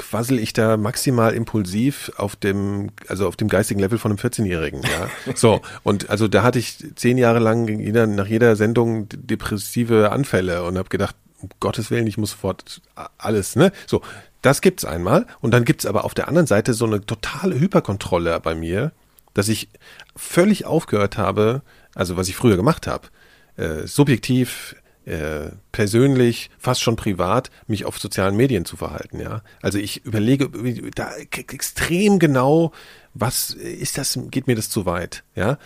quassel ich da maximal impulsiv auf dem, also auf dem geistigen Level von einem 14-Jährigen, ja. So, und also da hatte ich zehn Jahre lang jeder, nach jeder Sendung depressive Anfälle und habe gedacht, um Gottes Willen, ich muss sofort alles, ne? So, das gibt's einmal. Und dann gibt's aber auf der anderen Seite so eine totale Hyperkontrolle bei mir, dass ich völlig aufgehört habe, also was ich früher gemacht habe, äh, subjektiv äh, persönlich, fast schon privat, mich auf sozialen Medien zu verhalten, ja. Also ich überlege da extrem genau, was ist das, geht mir das zu weit, ja.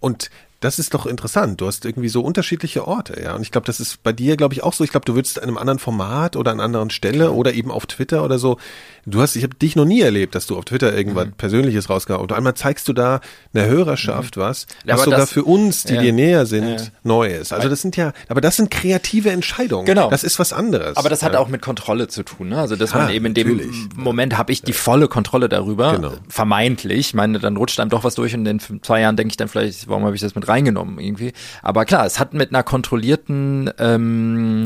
Und das ist doch interessant. Du hast irgendwie so unterschiedliche Orte, ja. Und ich glaube, das ist bei dir, glaube ich, auch so. Ich glaube, du würdest in einem anderen Format oder an einer anderen Stelle oder eben auf Twitter oder so. Du hast, ich habe dich noch nie erlebt, dass du auf Twitter irgendwas mhm. Persönliches rausgehst. Und einmal zeigst du da einer Hörerschaft mhm. was, was sogar das, für uns, die ja, dir näher sind, ja. neu ist. Also das sind ja, aber das sind kreative Entscheidungen. Genau. Das ist was anderes. Aber das hat auch mit Kontrolle zu tun. Ne? Also dass man eben in dem natürlich. Moment habe ich die volle Kontrolle darüber, genau. vermeintlich. Ich meine, dann rutscht einem doch was durch und in zwei Jahren denke ich dann vielleicht, warum habe ich das mit reingenommen irgendwie. Aber klar, es hat mit einer kontrollierten, ähm,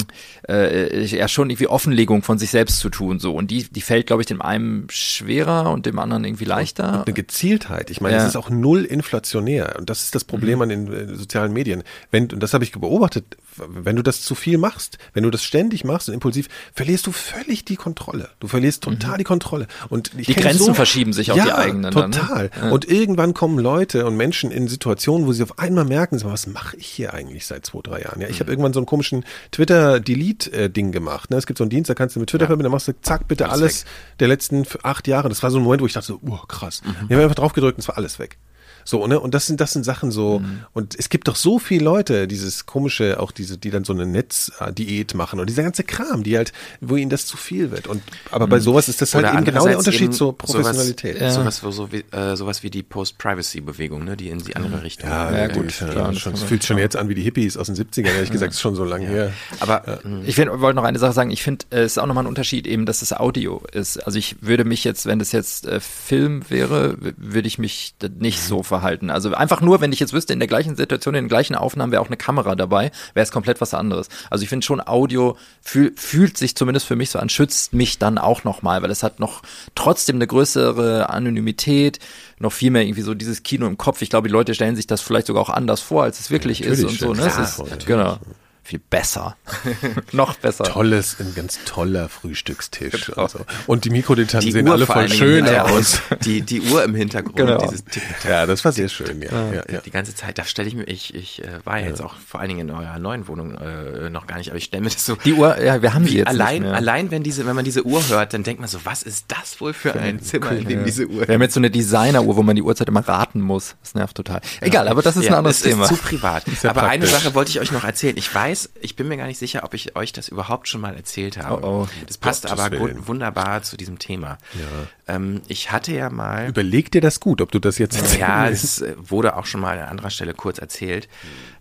äh, ja schon irgendwie Offenlegung von sich selbst zu tun so und die, die fällt, glaube ich, dem einen schwerer und dem anderen irgendwie leichter. Und eine Gezieltheit. Ich meine, es ist auch null inflationär und das ist das Problem mhm. an den äh, sozialen Medien. Wenn und das habe ich beobachtet, wenn du das zu viel machst, wenn du das ständig machst und impulsiv, verlierst du völlig die Kontrolle. Du verlierst total mhm. die Kontrolle und die Grenzen so, verschieben sich auf ja, die eigenen. Total. Dann, ne? Und irgendwann kommen Leute und Menschen in Situationen, wo sie auf einmal merken merken, was mache ich hier eigentlich seit zwei, drei Jahren? Ja, ich mhm. habe irgendwann so einen komischen Twitter-Delete-Ding gemacht. Ne? Es gibt so einen Dienst, da kannst du mit Twitter ja. verbinden, dann machst du zack, bitte alles, alles der letzten acht Jahre. Das war so ein Moment, wo ich dachte so, oh, krass. Mhm. Ich habe einfach drauf gedrückt und es war alles weg. So, ne? Und das sind, das sind Sachen so, mhm. und es gibt doch so viele Leute, dieses komische, auch diese, die dann so eine Netzdiät machen und dieser ganze Kram, die halt, wo ihnen das zu viel wird. Und aber bei mhm. sowas ist das halt eben genau der Unterschied zur Professionalität. Sowas, ja. sowas, so wie, äh, sowas wie die Post-Privacy-Bewegung, ne? die in die andere Richtung. Ja, ja, gut. Ja, ja, schon, es fühlt schon jetzt an wie die Hippies aus den 70ern, ehrlich gesagt, ist schon so lange her. Aber ich wollte noch eine Sache sagen, ich finde, es ist auch nochmal ein Unterschied eben, dass es Audio ist. Also ich würde mich jetzt, wenn das jetzt äh, Film wäre, würde ich mich nicht so verhalten. Also einfach nur, wenn ich jetzt wüsste, in der gleichen Situation, in den gleichen Aufnahmen wäre auch eine Kamera dabei, wäre es komplett was anderes. Also ich finde schon, Audio fühl, fühlt sich zumindest für mich so an, schützt mich dann auch nochmal, weil es hat noch trotzdem eine größere Anonymität, noch viel mehr irgendwie so dieses Kino im Kopf. Ich glaube, die Leute stellen sich das vielleicht sogar auch anders vor, als es wirklich ja, ist und so. Ne? Klar, ist, genau viel besser. Noch besser. Tolles, ein ganz toller Frühstückstisch. Genau. Also. Und die Mikrodilettanten sehen alle voll schön aus. Die, die Uhr im Hintergrund. Genau. Dieses ja, das war sehr schön, ja. ja, ja. Die ganze Zeit, da stelle ich mir, ich, ich äh, war ja. jetzt auch vor allen Dingen in eurer neuen Wohnung äh, noch gar nicht, aber ich stelle mir das so. Die Uhr, ja, wir haben sie jetzt. Allein, allein wenn diese, wenn man diese Uhr hört, dann denkt man so, was ist das wohl für ein Zimmer, cool, in dem diese Uhr Wir haben jetzt so eine Designer-Uhr, wo man die Uhrzeit immer raten muss. Das nervt total. Egal, aber das ist ein anderes Thema. Ist zu privat. aber praktisch. eine Sache wollte ich euch noch erzählen. Ich weiß, ich bin mir gar nicht nicht sicher, ob ich euch das überhaupt schon mal erzählt habe. Oh, oh. Das passt Gottes aber Willen. wunderbar zu diesem Thema. Ja. Ähm, ich hatte ja mal. Überleg dir das gut, ob du das jetzt erzählst. Ja, es äh, wurde auch schon mal an anderer Stelle kurz erzählt.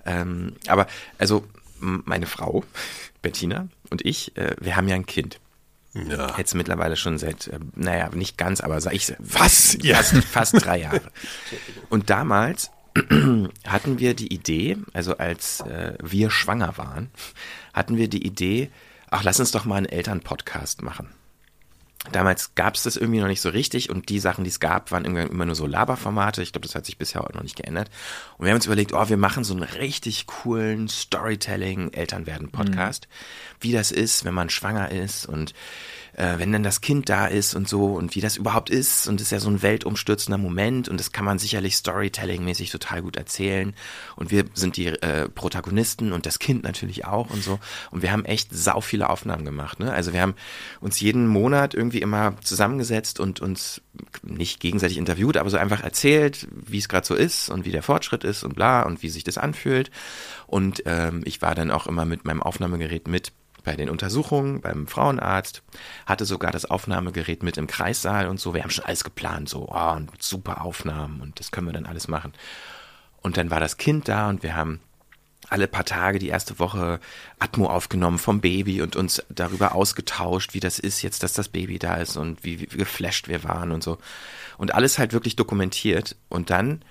Ähm, aber also meine Frau, Bettina und ich, äh, wir haben ja ein Kind. Ja. Jetzt mittlerweile schon seit, äh, naja, nicht ganz, aber sag ich, was? Ja. Fast, fast drei Jahre. Und damals hatten wir die Idee, also als äh, wir schwanger waren, hatten wir die Idee, ach, lass uns doch mal einen Elternpodcast machen. Damals gab es das irgendwie noch nicht so richtig und die Sachen, die es gab, waren immer nur so Laberformate. Ich glaube, das hat sich bisher auch noch nicht geändert. Und wir haben uns überlegt, oh, wir machen so einen richtig coolen Storytelling-Elternwerden-Podcast. Mhm. Wie das ist, wenn man schwanger ist und äh, wenn dann das Kind da ist und so und wie das überhaupt ist und ist ja so ein weltumstürzender Moment und das kann man sicherlich Storytelling-mäßig total gut erzählen. Und wir sind die äh, Protagonisten und das Kind natürlich auch und so. Und wir haben echt sau viele Aufnahmen gemacht, ne? Also wir haben uns jeden Monat irgendwie immer zusammengesetzt und uns nicht gegenseitig interviewt, aber so einfach erzählt, wie es gerade so ist und wie der Fortschritt ist und bla und wie sich das anfühlt. Und ähm, ich war dann auch immer mit meinem Aufnahmegerät mit bei den Untersuchungen beim Frauenarzt, hatte sogar das Aufnahmegerät mit im Kreissaal und so. Wir haben schon alles geplant, so, oh, super Aufnahmen und das können wir dann alles machen. Und dann war das Kind da und wir haben alle paar Tage die erste Woche Atmo aufgenommen vom Baby und uns darüber ausgetauscht, wie das ist jetzt, dass das Baby da ist und wie, wie geflasht wir waren und so. Und alles halt wirklich dokumentiert. Und dann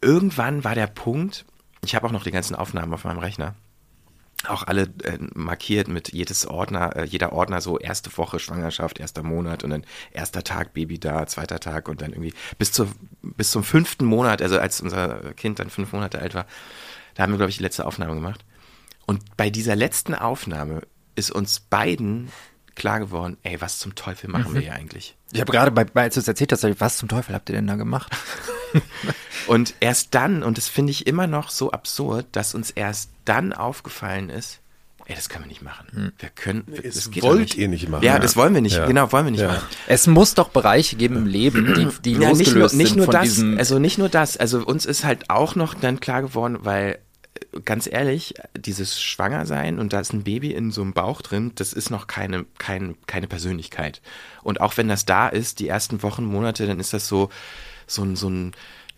irgendwann war der Punkt, ich habe auch noch die ganzen Aufnahmen auf meinem Rechner, auch alle äh, markiert mit jedes Ordner, äh, jeder Ordner so erste Woche Schwangerschaft, erster Monat und dann erster Tag Baby da, zweiter Tag und dann irgendwie bis zur bis zum fünften Monat, also als unser Kind dann fünf Monate alt war, da haben wir glaube ich die letzte Aufnahme gemacht. Und bei dieser letzten Aufnahme ist uns beiden klar geworden, ey, was zum Teufel machen mhm. wir hier eigentlich? Ich habe gerade, bei, als du es erzählt hast, was zum Teufel habt ihr denn da gemacht? und erst dann, und das finde ich immer noch so absurd, dass uns erst dann aufgefallen ist, ey, das können wir nicht machen. Wir können, das das geht wollt nicht. ihr nicht machen. Ja, Ja. das wollen wir nicht. Ja. Genau, wollen wir nicht Ja. machen. Es muss doch Bereiche geben im Leben, die, die Ja, nicht nur, losgelöst nicht sind nur von das, diesem. also nicht nur das. Also uns ist halt auch noch dann klar geworden, weil ganz ehrlich, dieses Schwangersein und da ist ein Baby in so einem Bauch drin, das ist noch keine, kein, keine Persönlichkeit. Und auch wenn das da ist, die ersten Wochen, Monate, dann ist das so, so ein, so ein,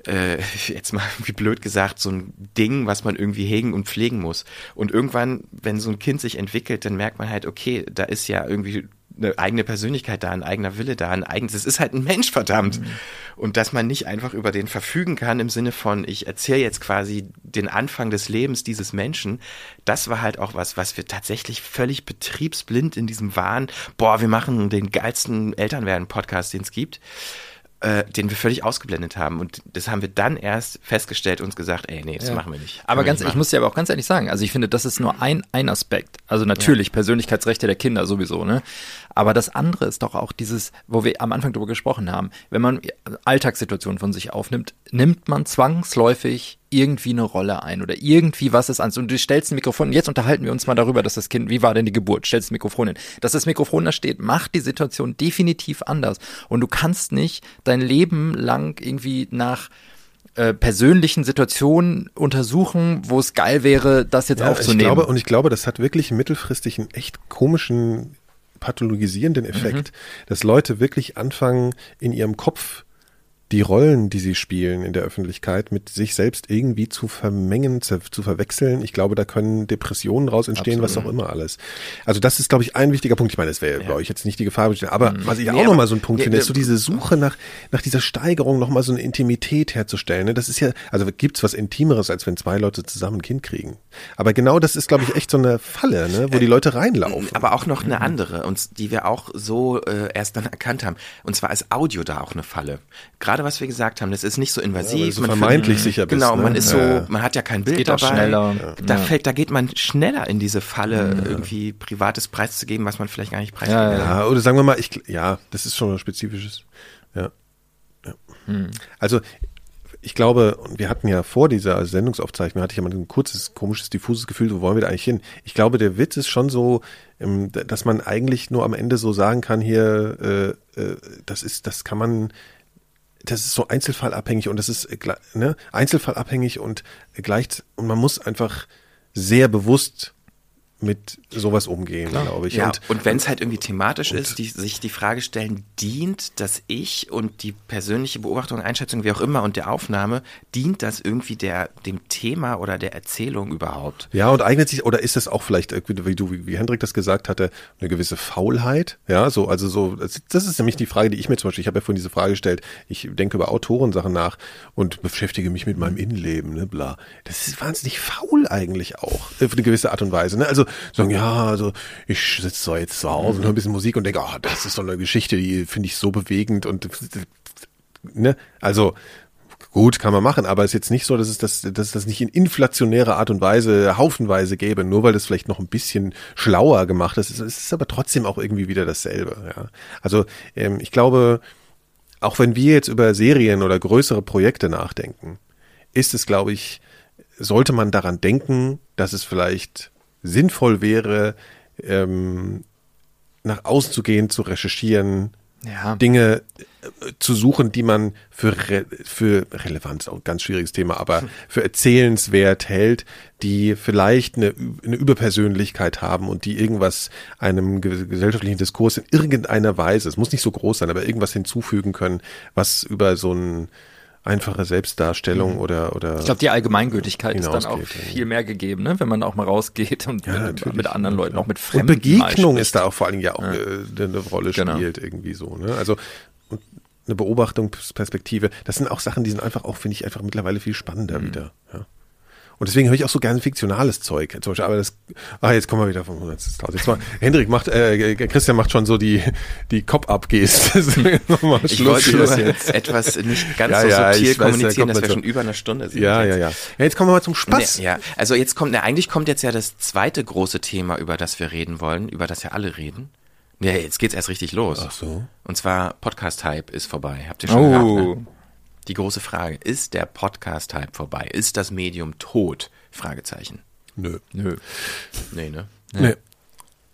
äh, jetzt mal wie blöd gesagt, so ein Ding, was man irgendwie hegen und pflegen muss. Und irgendwann, wenn so ein Kind sich entwickelt, dann merkt man halt, okay, da ist ja irgendwie eine eigene Persönlichkeit da, ein eigener Wille da, ein eigenes, es ist halt ein Mensch, verdammt. Und dass man nicht einfach über den verfügen kann im Sinne von, ich erzähle jetzt quasi den Anfang des Lebens dieses Menschen, das war halt auch was, was wir tatsächlich völlig betriebsblind in diesem Wahn, boah, wir machen den geilsten Elternwerden-Podcast, den es gibt, äh, den wir völlig ausgeblendet haben. Und das haben wir dann erst festgestellt und uns gesagt, ey, nee, das Ja. machen wir nicht. Aber wir ganz, nicht ich muss dir aber auch ganz ehrlich sagen, also ich finde, das ist nur ein, ein Aspekt. Also natürlich Persönlichkeitsrechte der Kinder sowieso, ne? Aber das andere ist doch auch dieses, wo wir am Anfang drüber gesprochen haben. Wenn man Alltagssituationen von sich aufnimmt, nimmt man zwangsläufig irgendwie eine Rolle ein oder irgendwie was ist an. Und du stellst ein Mikrofon, jetzt unterhalten wir uns mal darüber, dass das Kind, wie war denn die Geburt? Stellst ein Mikrofon hin. Dass das Mikrofon da steht, macht die Situation definitiv anders. Und du kannst nicht dein Leben lang irgendwie nach äh, persönlichen Situationen untersuchen, wo es geil wäre, das jetzt Ja, ich aufzunehmen. glaube, und ich glaube, das hat wirklich mittelfristig einen echt komischen, pathologisierenden Effekt, dass Leute wirklich anfangen, in ihrem Kopf die Rollen, die sie spielen in der Öffentlichkeit, mit sich selbst irgendwie zu vermengen, zu, zu verwechseln. Ich glaube, da können Depressionen raus entstehen, was auch immer alles. Also das ist, glaube ich, ein wichtiger Punkt. Ich meine, das wäre bei euch jetzt nicht die Gefahr, aber was ich Nee, auch nochmal so ein Punkt Ja, finde, ist so diese Suche nach, nach dieser Steigerung, nochmal so eine Intimität herzustellen. Ne? Das ist ja, also gibt's was Intimeres, als wenn zwei Leute zusammen ein Kind kriegen. Aber genau das ist, glaube ich, echt so eine Falle, ne? wo die Leute reinlaufen. Aber auch noch eine andere, und die wir auch so äh, erst dann erkannt haben. Und zwar ist Audio da auch eine Falle. Gerade was wir gesagt haben, das ist nicht so invasiv. du so man vermeintlich findet- sicher bist, Genau, ne? man ist so, Ja. man hat ja kein Bild geht auch dabei. schneller. Da Ja. fällt, da geht man schneller in diese Falle, irgendwie privates preiszugeben, was man vielleicht gar nicht preisgeben Ja, will. Ja, oder sagen wir mal, ich, ja, das ist schon was Spezifisches. Ja. ja. Also, ich glaube, und wir hatten ja vor dieser Sendungsaufzeichnung, hatte ich ja mal ein kurzes, komisches, diffuses Gefühl, wo wollen wir da eigentlich hin? Ich glaube, der Witz ist schon so, ähm, dass man eigentlich nur am Ende so sagen kann, hier, äh, äh, das ist, das kann man, das ist so einzelfallabhängig und das ist äh, ne, einzelfallabhängig und gleich, und man muss einfach sehr bewusst mit sowas umgehen, glaube ich. Ja, Und, und, wenn es halt irgendwie thematisch ist, die, sich die Frage stellen, dient das Ich und die persönliche Beobachtung, Einschätzung, wie auch immer, und der Aufnahme, dient das irgendwie der, dem Thema oder der Erzählung überhaupt? Ja, und eignet sich, oder ist das auch vielleicht, wie du, wie, Hendrik das gesagt hatte, eine gewisse Faulheit? Ja, so, also so, das, das ist nämlich die Frage, die ich mir zum Beispiel, ich habe ja vorhin diese Frage gestellt, ich denke über Autorensachen nach und beschäftige mich mit meinem Innenleben, ne, bla. Das ist wahnsinnig faul eigentlich auch, äh, auf eine gewisse Art und Weise, ne? Also, sagen, ja, also, ich sitze so jetzt zu Hause und höre ein bisschen Musik und denke, ah, das ist so eine Geschichte, die finde ich so bewegend und, ne, also, Gut, kann man machen, aber es ist jetzt nicht so, dass es das, dass es das nicht in inflationärer Art und Weise haufenweise gäbe, nur weil das vielleicht noch ein bisschen schlauer gemacht ist. Es ist aber trotzdem auch irgendwie wieder dasselbe. Ja. Also ähm, ich glaube, auch wenn wir jetzt über Serien oder größere Projekte nachdenken, ist es, glaube ich, sollte man daran denken, dass es vielleicht sinnvoll wäre, ähm, nach außen zu gehen, zu recherchieren, Ja. Dinge äh, zu suchen, die man für, re für relevant, auch ein ganz schwieriges Thema, aber für erzählenswert hält, die vielleicht eine, eine Überpersönlichkeit haben und die irgendwas einem ge- gesellschaftlichen Diskurs in irgendeiner Weise, es muss nicht so groß sein, aber irgendwas hinzufügen können, was über so eine einfache Selbstdarstellung oder, oder Ich glaube, die Allgemeingültigkeit ist dann auch viel mehr gegeben, ne? wenn man auch mal rausgeht und Ja, mit, mit anderen Leuten, auch mit Und Fremden. Begegnung mal ist da auch vor allen Dingen ja auch Ja. äh, eine Rolle Genau. spielt irgendwie so. Ne? Also und eine Beobachtungsperspektive. Das sind auch Sachen, die sind einfach auch, finde ich, einfach mittlerweile viel spannender Mhm. wieder. Ja. Und deswegen höre ich auch so gerne fiktionales Zeug. Zum Beispiel, aber das, ah, jetzt kommen wir wieder vom 100.000. Jetzt mal, Hendrik macht, äh, Christian macht schon so die, die Cop-Up-Geste. Nochmal Ich Schluss wollte hier. nur etwas nicht ganz Ja, so ja, subtil weiß, kommunizieren, dass wir schon über eine Stunde sind. Ja, jetzt. ja, ja. Ja, jetzt kommen wir mal zum Spaß. Nee, ja, also jetzt kommt, ne, eigentlich kommt jetzt ja das zweite große Thema, über das wir reden wollen, über das ja alle reden. Ja, jetzt geht's erst richtig los. Ach so. Und zwar Podcast-Hype ist vorbei. Habt ihr schon gehört? Oh, Ne? Die große Frage, ist der Podcast-Hype vorbei? Ist das Medium tot? Fragezeichen. Nö. Nö. Nee, ne? Nee.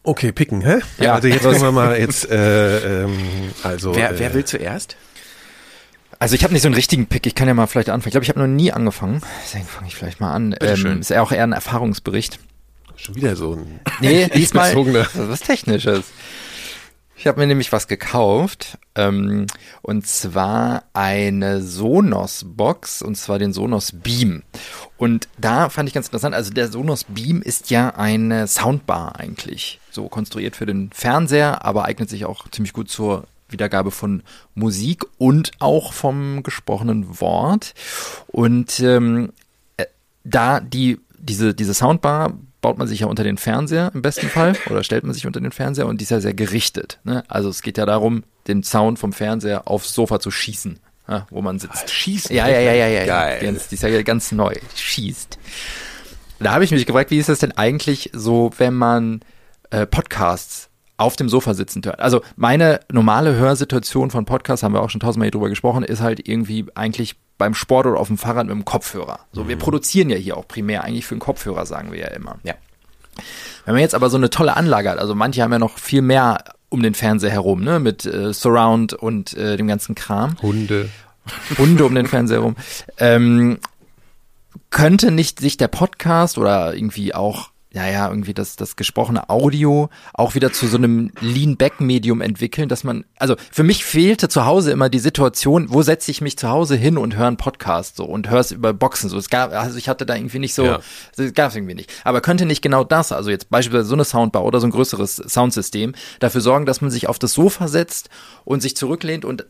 Okay, picken, hä? Ja. Also jetzt können wir mal jetzt, äh, ähm, also. Wer, äh, wer will zuerst? Also ich habe nicht so einen richtigen Pick, ich kann ja mal vielleicht anfangen. Ich glaube, ich habe noch nie angefangen. Deswegen fange ich vielleicht mal an. Ähm, schön. ist ja auch eher ein Erfahrungsbericht. Schon wieder so ein. Nee, diesmal bezogener. das ist was Technisches. Ich habe mir nämlich was gekauft ähm, und zwar eine Sonos-Box und zwar den Sonos Beam. Und da fand ich ganz interessant, also der Sonos Beam ist ja eine Soundbar eigentlich, so konstruiert für den Fernseher, aber eignet sich auch ziemlich gut zur Wiedergabe von Musik und auch vom gesprochenen Wort. Und ähm, äh, da die diese diese Soundbar baut man sich ja unter den Fernseher im besten Fall oder stellt man sich unter den Fernseher und die ist ja sehr gerichtet. Ne? Also es geht ja darum, den Sound vom Fernseher aufs Sofa zu schießen, ja, wo man sitzt. Schießen? Ja, ja, ja, ja, ja. Geil. Die, ganz- die ist ja ganz neu. Schießt. Da habe ich mich gefragt, wie ist das denn eigentlich so, wenn man äh, Podcasts auf dem Sofa sitzend hört? Also meine normale Hörsituation von Podcasts, haben wir auch schon tausendmal hier drüber gesprochen, ist halt irgendwie eigentlich beim Sport oder auf dem Fahrrad mit dem Kopfhörer. So, wir produzieren ja hier auch primär eigentlich für den Kopfhörer, sagen wir ja immer. Ja. Wenn man jetzt aber so eine tolle Anlage hat, also manche haben ja noch viel mehr um den Fernseher herum, ne, mit äh, Surround und äh, dem ganzen Kram. Hunde. Hunde um den Fernseher rum. Ähm, könnte nicht sich der Podcast oder irgendwie auch, ja, ja, irgendwie das, das gesprochene Audio auch wieder zu so einem Lean-Back-Medium entwickeln, dass man, also für mich fehlte zu Hause immer die Situation, wo setze ich mich zu Hause hin und höre einen Podcast so und höre es über Boxen so. Es gab, also ich hatte da irgendwie nicht so, Ja. das gab es irgendwie nicht. Aber könnte nicht genau das, also jetzt beispielsweise so eine Soundbar oder so ein größeres Soundsystem, dafür sorgen, dass man sich auf das Sofa setzt und sich zurücklehnt und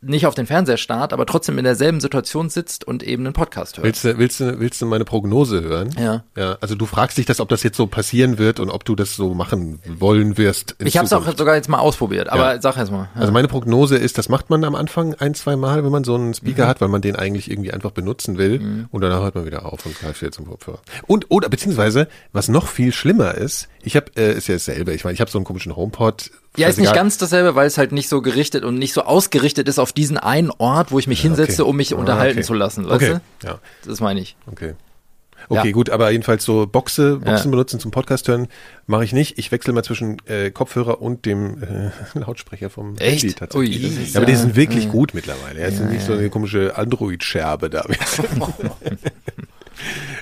nicht auf den Fernseher starrt, aber trotzdem in derselben Situation sitzt und eben einen Podcast hört. Willst du, willst du, willst du meine Prognose hören? Ja. Ja, also du fragst dich das, ob das jetzt so passieren wird und ob du das so machen wollen wirst. ich habe es auch sogar jetzt mal ausprobiert, aber Ja. sag erst mal. Ja. Also meine Prognose ist, das macht man am Anfang ein, zwei Mal, wenn man so einen Speaker Mhm. hat, weil man den eigentlich irgendwie einfach benutzen will und danach hört man wieder auf und greift wieder zum Kopfhörer. Und oder beziehungsweise, was noch viel schlimmer ist, ich habe äh, ist ja dasselbe. Ich meine, ich habe so einen komischen HomePod. Ja, ist nicht ganz dasselbe, weil es halt nicht so gerichtet und nicht so ausgerichtet ist auf diesen einen Ort, wo ich mich hinsetze, um mich Ah, unterhalten okay. zu lassen, weißt Okay, du? ja, Das meine ich. okay. Okay, Ja. gut, aber jedenfalls so Boxe, Boxen Ja. benutzen zum Podcast hören mache ich nicht. Ich wechsle mal zwischen äh, Kopfhörer und dem äh, Lautsprecher vom Echt? Handy tatsächlich. Ui, ist ja, aber die ja- sind wirklich gut mittlerweile. Ja, es sind nicht so eine komische Android-Scherbe da.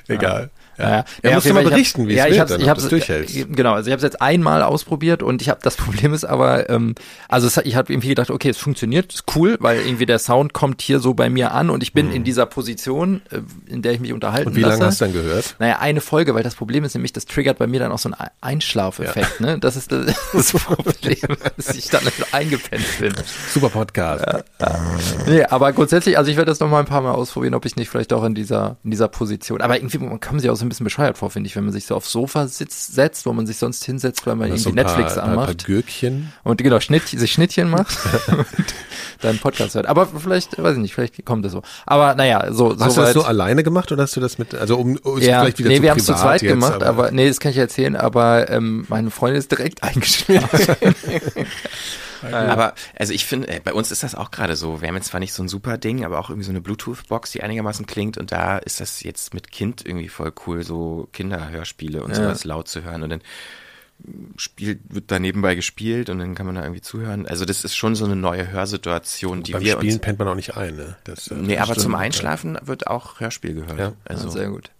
Egal. Ja, Ja, ja. ja, musst du mal berichten, wie es ja, wird, ich hab's, dann, ich durchhältst. Genau, also ich habe es jetzt einmal ausprobiert und ich habe das Problem ist aber, ähm, also es, ich habe irgendwie gedacht, okay, es funktioniert, ist cool, weil irgendwie der Sound kommt hier so bei mir an und ich bin in dieser Position, äh, in der ich mich unterhalten. Und wie lasse. lange hast du dann gehört? Naja, eine Folge, weil das Problem ist nämlich, das triggert bei mir dann auch so einen Einschlafeffekt, ne? Das ist das, das Problem, dass ich dann eingepennt bin. Super Podcast. Nee, aber grundsätzlich, also ich werde das noch mal ein paar Mal ausprobieren, ob ich nicht vielleicht auch in dieser, in dieser Position, aber irgendwie, man kann sich auch so ein bisschen bescheuert vor, finde ich, wenn man sich so aufs Sofa sitzt, setzt, wo man sich sonst hinsetzt, weil man irgendwie so ein Netflix paar, paar, paar anmacht Gürkchen. und genau, Schnitt, sich Schnittchen macht und dann Podcast hört. Aber vielleicht, weiß ich nicht, vielleicht kommt das so. Aber naja, so, so Hast du das so alleine gemacht oder hast du das mit, also um, um ja, vielleicht wieder nee, zu wir haben es zu zweit jetzt, gemacht, aber, nee, das kann ich erzählen, aber ähm, meine Freundin ist direkt eingeschlafen. Aber also ich finde, äh, bei uns ist das auch gerade so. Wir haben jetzt zwar nicht so ein super Ding, aber auch irgendwie so eine Bluetooth-Box, die einigermaßen klingt und da ist das jetzt mit Kind irgendwie voll cool, so Kinderhörspiele und sowas laut zu hören. Und dann spielt, wird da nebenbei gespielt und dann kann man da irgendwie zuhören. Also das ist schon so eine neue Hörsituation, die beim wir Spielen uns. pennt man auch nicht ein, ne? Das, äh, Nee, aber stimmt. zum Einschlafen wird auch Hörspiel gehört. Ja. Also Ja, sehr gut.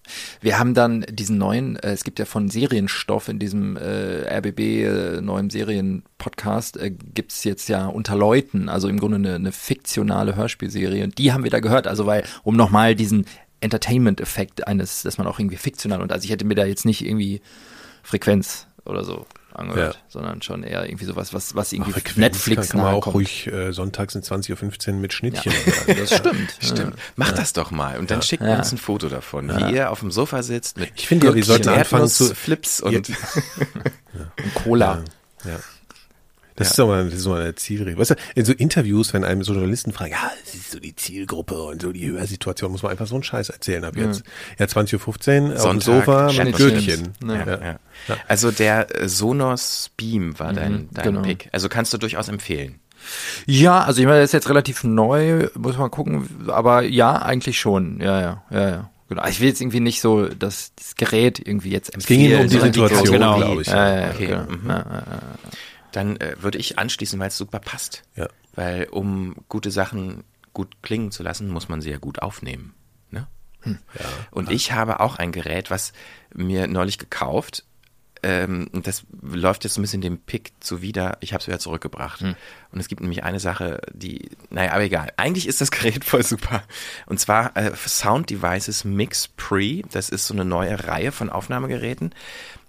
Wir haben dann diesen neuen, äh, es gibt ja von Serienstoff in diesem äh, RBB äh, neuen Serienpodcast, äh, gibt's jetzt ja unter Leuten, also im Grunde eine, eine fiktionale Hörspielserie. Und die haben wir da gehört, also weil, um nochmal diesen Entertainment-Effekt eines, dass man auch irgendwie fiktional und also ich hätte mir da jetzt nicht irgendwie Frequenz oder so angehört, Ja. sondern schon eher irgendwie sowas, was, was irgendwie Frequenz Netflix kann, kann man auch kommt. ruhig äh, sonntags um 20.15 Uhr mit Schnittchen. Ja, das stimmt. Stimmt. Macht das doch mal und dann schickt Ja. uns ein Foto davon, wie ihr auf dem Sofa sitzt mit Ich finde ja, wir sollten anfangen zu, Flips und Und Cola. Ja. Das ist doch mal, das ist doch mal eine Zielrichtung. Weißt du, in so Interviews, wenn einem so Journalisten fragen, ja, es ist so die Zielgruppe und so die Hörsituation, muss man einfach so einen Scheiß erzählen ab jetzt. Ja, 20.15 Uhr auf dem Sofa mit Gürtchen. Ja. Ja, ja. Also der äh, Sonos Beam war dein, dein genau. Pick. Also kannst du durchaus empfehlen. Ja, also ich meine, der ist jetzt relativ neu, muss man gucken, aber ja, eigentlich schon. Ja, ja, ja, ja. Genau. Ich will jetzt irgendwie nicht so das, das Gerät irgendwie jetzt Es ging empfehlen. Ihnen um die Situation, genau. glaube ich. Ja, ja, Okay, genau. mhm. Ja, ja, ja. Dann äh, würde ich anschließen, weil es super passt. Ja. Weil um gute Sachen gut klingen zu lassen, muss man sie ja gut aufnehmen. Ne? Und ich habe auch ein Gerät, was mir neulich gekauft. Ähm, das läuft jetzt so ein bisschen dem Pick zuwider. Ich habe es wieder zurückgebracht. Und es gibt nämlich eine Sache, die, naja, aber egal. Eigentlich ist das Gerät voll super. Und zwar äh, Sound Devices Mix Pre. Das ist so eine neue Reihe von Aufnahmegeräten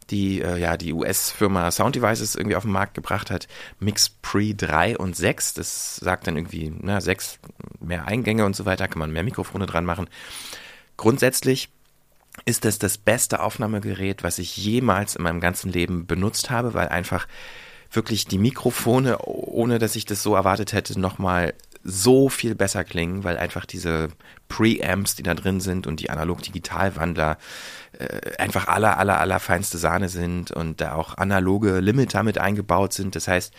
die äh, ja die US-Firma Sound Devices irgendwie auf den Markt gebracht hat. Mix Pre 3 und 6, das sagt dann irgendwie, na, 6 mehr Eingänge und so weiter, kann man mehr Mikrofone dran machen. Grundsätzlich ist das das beste Aufnahmegerät, was ich jemals in meinem ganzen Leben benutzt habe, weil einfach wirklich die Mikrofone, ohne dass ich das so erwartet hätte, nochmal so viel besser klingen, weil einfach diese Preamps, die da drin sind und die Analog-Digital-Wandler äh, einfach aller, aller, aller feinste Sahne sind und da auch analoge Limiter mit eingebaut sind. Das heißt,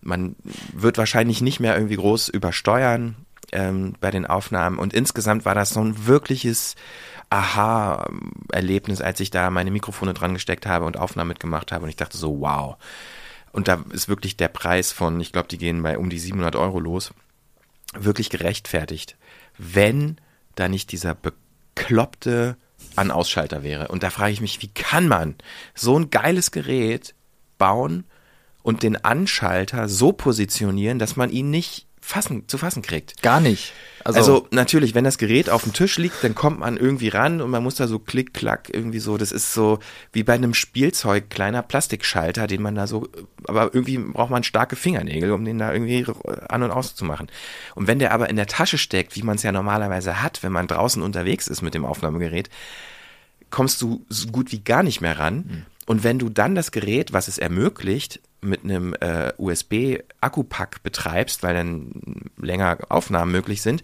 man wird wahrscheinlich nicht mehr irgendwie groß übersteuern ähm, bei den Aufnahmen. Und insgesamt war das so ein wirkliches Aha-Erlebnis, als ich da meine Mikrofone dran gesteckt habe und Aufnahmen mitgemacht habe. Und ich dachte so, wow. Und da ist wirklich der Preis von, ich glaube, die gehen bei um die 700 Euro los, wirklich gerechtfertigt, wenn da nicht dieser bekloppte An-Ausschalter wäre. Und da frage ich mich, wie kann man so ein geiles Gerät bauen und den Anschalter so positionieren, dass man ihn nicht fassen, zu fassen kriegt? Gar nicht. Also, Also, natürlich, wenn das Gerät auf dem Tisch liegt, dann kommt man irgendwie ran und man muss da so klick, klack, irgendwie so, das ist so wie bei einem Spielzeug, kleiner Plastikschalter, den man da so, aber irgendwie braucht man starke Fingernägel, um den da irgendwie an- und auszumachen. Und wenn der aber in der Tasche steckt, wie man es ja normalerweise hat, wenn man draußen unterwegs ist mit dem Aufnahmegerät, kommst du so gut wie gar nicht mehr ran. Und wenn du dann das Gerät, was es ermöglicht, mit einem äh, USB-Akkupack betreibst, weil dann länger Aufnahmen möglich sind,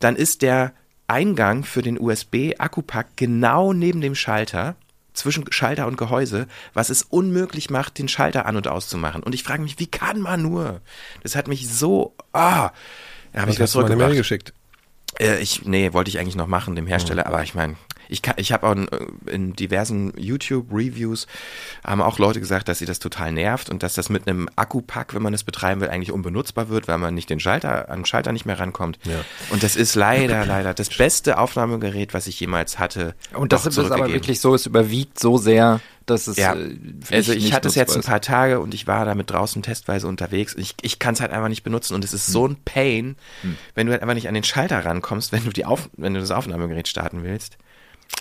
dann ist der Eingang für den USB-Akkupack genau neben dem Schalter, zwischen Schalter und Gehäuse, was es unmöglich macht, den Schalter an- und auszumachen. Und ich frage mich, wie kann man nur? Das hat mich so, ah, da habe ich Was das eine Mail zurückgebracht. geschickt? Äh, ich, nee, wollte ich eigentlich noch machen, dem Hersteller, aber ich meine, ich, kann- ich habe auch in, äh, in diversen YouTube-Reviews haben auch Leute gesagt, dass sie das total nervt und dass das mit einem Akkupack, wenn man es betreiben will, eigentlich unbenutzbar wird, weil man nicht den Schalter, an den Schalter nicht mehr rankommt. Ja. Und das ist leider, leider das beste Aufnahmegerät, was ich jemals hatte. und das ist aber wirklich so, es überwiegt so sehr, dass es Ja, äh, also ich hatte es jetzt ein paar Tage und ich war damit draußen testweise unterwegs. Ich, ich kann es halt einfach nicht benutzen und es ist Hm. so ein Pain, wenn du halt einfach nicht an den Schalter rankommst, wenn du die Auf, wenn du das Aufnahmegerät starten willst.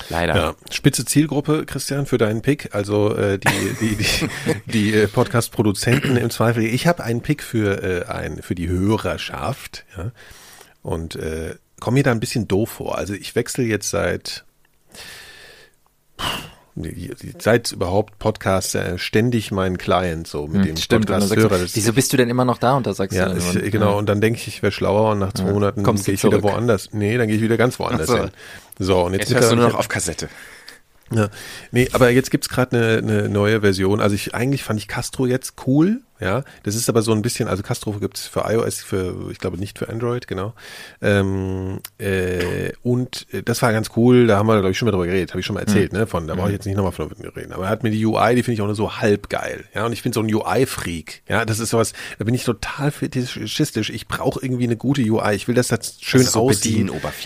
Leider. Ja, spitze Zielgruppe, Christian, für deinen Pick. Also äh, die, die, die, die äh, Podcast-Produzenten im Zweifel. Ich habe einen Pick für, äh, ein, für die Hörerschaft. Ja? Und äh, komme mir da ein bisschen doof vor. Also ich wechsle jetzt seit seit überhaupt Podcasts äh, ständig meinen Client so mit dem Hm, Stimmt, und dann sagst Das- wieso bist du denn immer noch da? Und da sagst ja, du dann ist, immer, genau. ja. Und dann denke ich, ich wäre schlauer und nach zwei Monaten Kommst gehe ich wieder zurück. woanders. Nee, dann gehe ich wieder ganz woanders so. hin. So, und jetzt, Jetzt hörst du nur noch auf Kassette. ja, nee, aber jetzt gibt's gerade eine, eine neue Version. Also ich eigentlich fand ich Castro jetzt cool, ja. Das ist aber so ein bisschen, also Castro gibt's für iOS, für ich glaube nicht für Android, genau. Ähm, äh, und äh, das war ganz cool. Da haben wir glaube ich schon mal drüber geredet, habe ich schon mal erzählt, ne? Von, da brauche ich jetzt nicht nochmal von reden. Aber er hat mir die UI, die finde ich auch nur so halb geil, ja. Und ich bin so ein UI-Freak, ja. Das ist sowas, da bin ich total fetischistisch. Ich brauche irgendwie eine gute UI. Ich will, dass das schön ist so aussieht.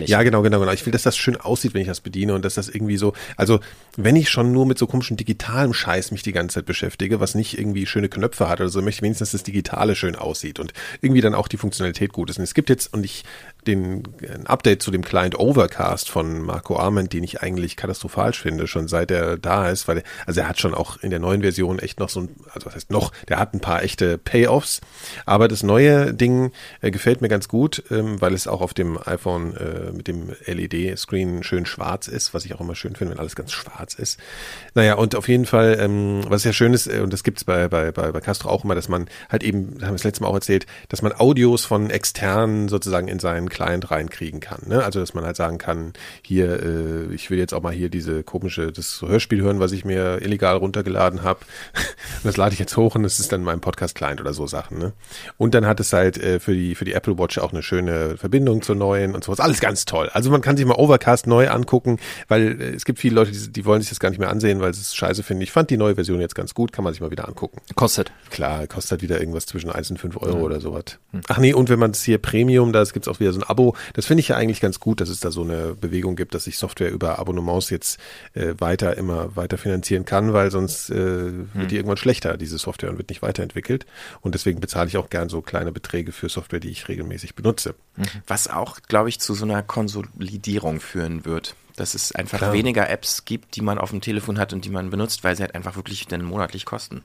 Ja, genau, genau, genau. Ich will, dass das schön aussieht, wenn ich das bediene und dass das irgendwie so, also wenn ich schon nur mit so komischen digitalem Scheiß mich die ganze Zeit beschäftige, was nicht irgendwie schöne Knöpfe hat oder so, möchte wenigstens, dass das Digitale schön aussieht und irgendwie dann auch die Funktionalität gut ist. Und es gibt jetzt, und ich, den, ein Update zu dem Client Overcast von Marco Arment, den ich eigentlich katastrophal finde, schon seit er da ist, weil, er, also er hat schon auch in der neuen Version echt noch so ein, also was heißt noch, der hat ein paar echte Payoffs, aber das neue Ding äh, gefällt mir ganz gut, ähm, weil es auch auf dem iPhone äh, mit dem LED-Screen schön schwarz ist, was ich auch immer schön finde, wenn alles ganz schwarz ist. Naja, und auf jeden Fall, ähm, was ja schön ist, äh, und das gibt's bei, bei, bei, bei Castro auch immer, dass man halt eben, haben wir das letzte Mal auch erzählt, dass man Audios von externen sozusagen in seinen Client reinkriegen kann. Ne? Also dass man halt sagen kann, hier, äh, ich will jetzt auch mal hier diese komische, das Hörspiel hören, was ich mir illegal runtergeladen habe. das lade ich jetzt hoch und das ist dann mein Podcast-Client oder so Sachen. Ne? Und dann hat es halt äh, für die für die Apple Watch auch eine schöne Verbindung zur neuen und sowas. Alles ganz toll. Also man kann sich mal Overcast neu angucken, weil äh, es gibt viele Leute, die, die wollen sich das gar nicht mehr ansehen, weil sie es scheiße finden. Ich fand die neue Version jetzt ganz gut, kann man sich mal wieder angucken. Kostet. Klar, kostet halt wieder irgendwas zwischen 1 und 5 Euro mhm. oder sowas. Ach nee, und wenn man es hier Premium, da gibt es auch wieder so ein Abo. Das finde ich ja eigentlich ganz gut, dass es da so eine Bewegung gibt, dass sich Software über Abonnements jetzt äh, weiter, immer weiter finanzieren kann, weil sonst äh, mhm. wird die irgendwann schlechter, diese Software, und wird nicht weiterentwickelt. Und deswegen bezahle ich auch gern so kleine Beträge für Software, die ich regelmäßig benutze. Mhm. Was auch, glaube ich, zu so einer Konsolidierung führen wird dass es einfach Klar. weniger Apps gibt, die man auf dem Telefon hat und die man benutzt, weil sie halt einfach wirklich dann monatlich kosten.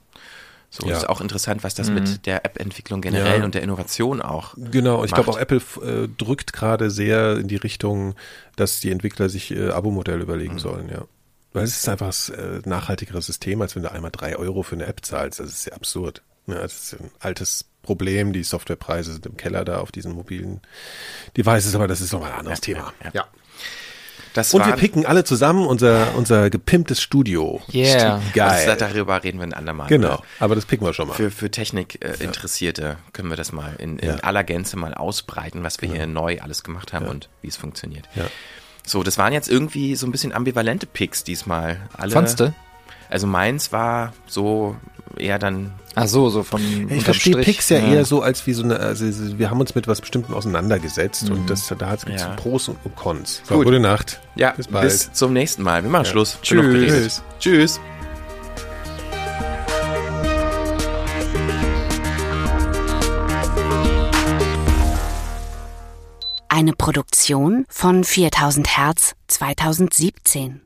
So ja. ist auch interessant, was das mhm. mit der App-Entwicklung generell ja. und der Innovation auch. Genau, ich glaube auch Apple äh, drückt gerade sehr in die Richtung, dass die Entwickler sich äh, Abo-Modell überlegen mhm. sollen, ja. Weil es ist einfach ein äh, nachhaltigeres System, als wenn du einmal drei Euro für eine App zahlst. Das ist ja absurd. Ja, das ist ein altes Problem. Die Softwarepreise sind im Keller da auf diesen mobilen Devices, aber das ist nochmal ein anderes Thema. ja. Das und wir picken alle zusammen unser, unser gepimptes Studio. Yeah. Geil. Also darüber reden wir ein andermal. Genau, aber das picken wir schon mal. Für, für Technik-Interessierte äh, können wir das mal in, in ja. aller Gänze mal ausbreiten, was wir genau. hier neu alles gemacht haben ja. und wie es funktioniert. Ja. So, das waren jetzt irgendwie so ein bisschen ambivalente Picks diesmal. Alle, Fandst du? Also meins war so eher dann. Ach so, so von. Ich verstehe Pix ja, ja, eher so als wie so eine, also wir haben uns mit was Bestimmtem auseinandergesetzt mhm. und das, da hat es ja. Pros und Cons. So, gute Nacht. Ja, bis, bald. bis zum nächsten Mal. Wir machen ja. Schluss. Tschüss. Tschüss. Eine Produktion von 4000 Hertz 2017.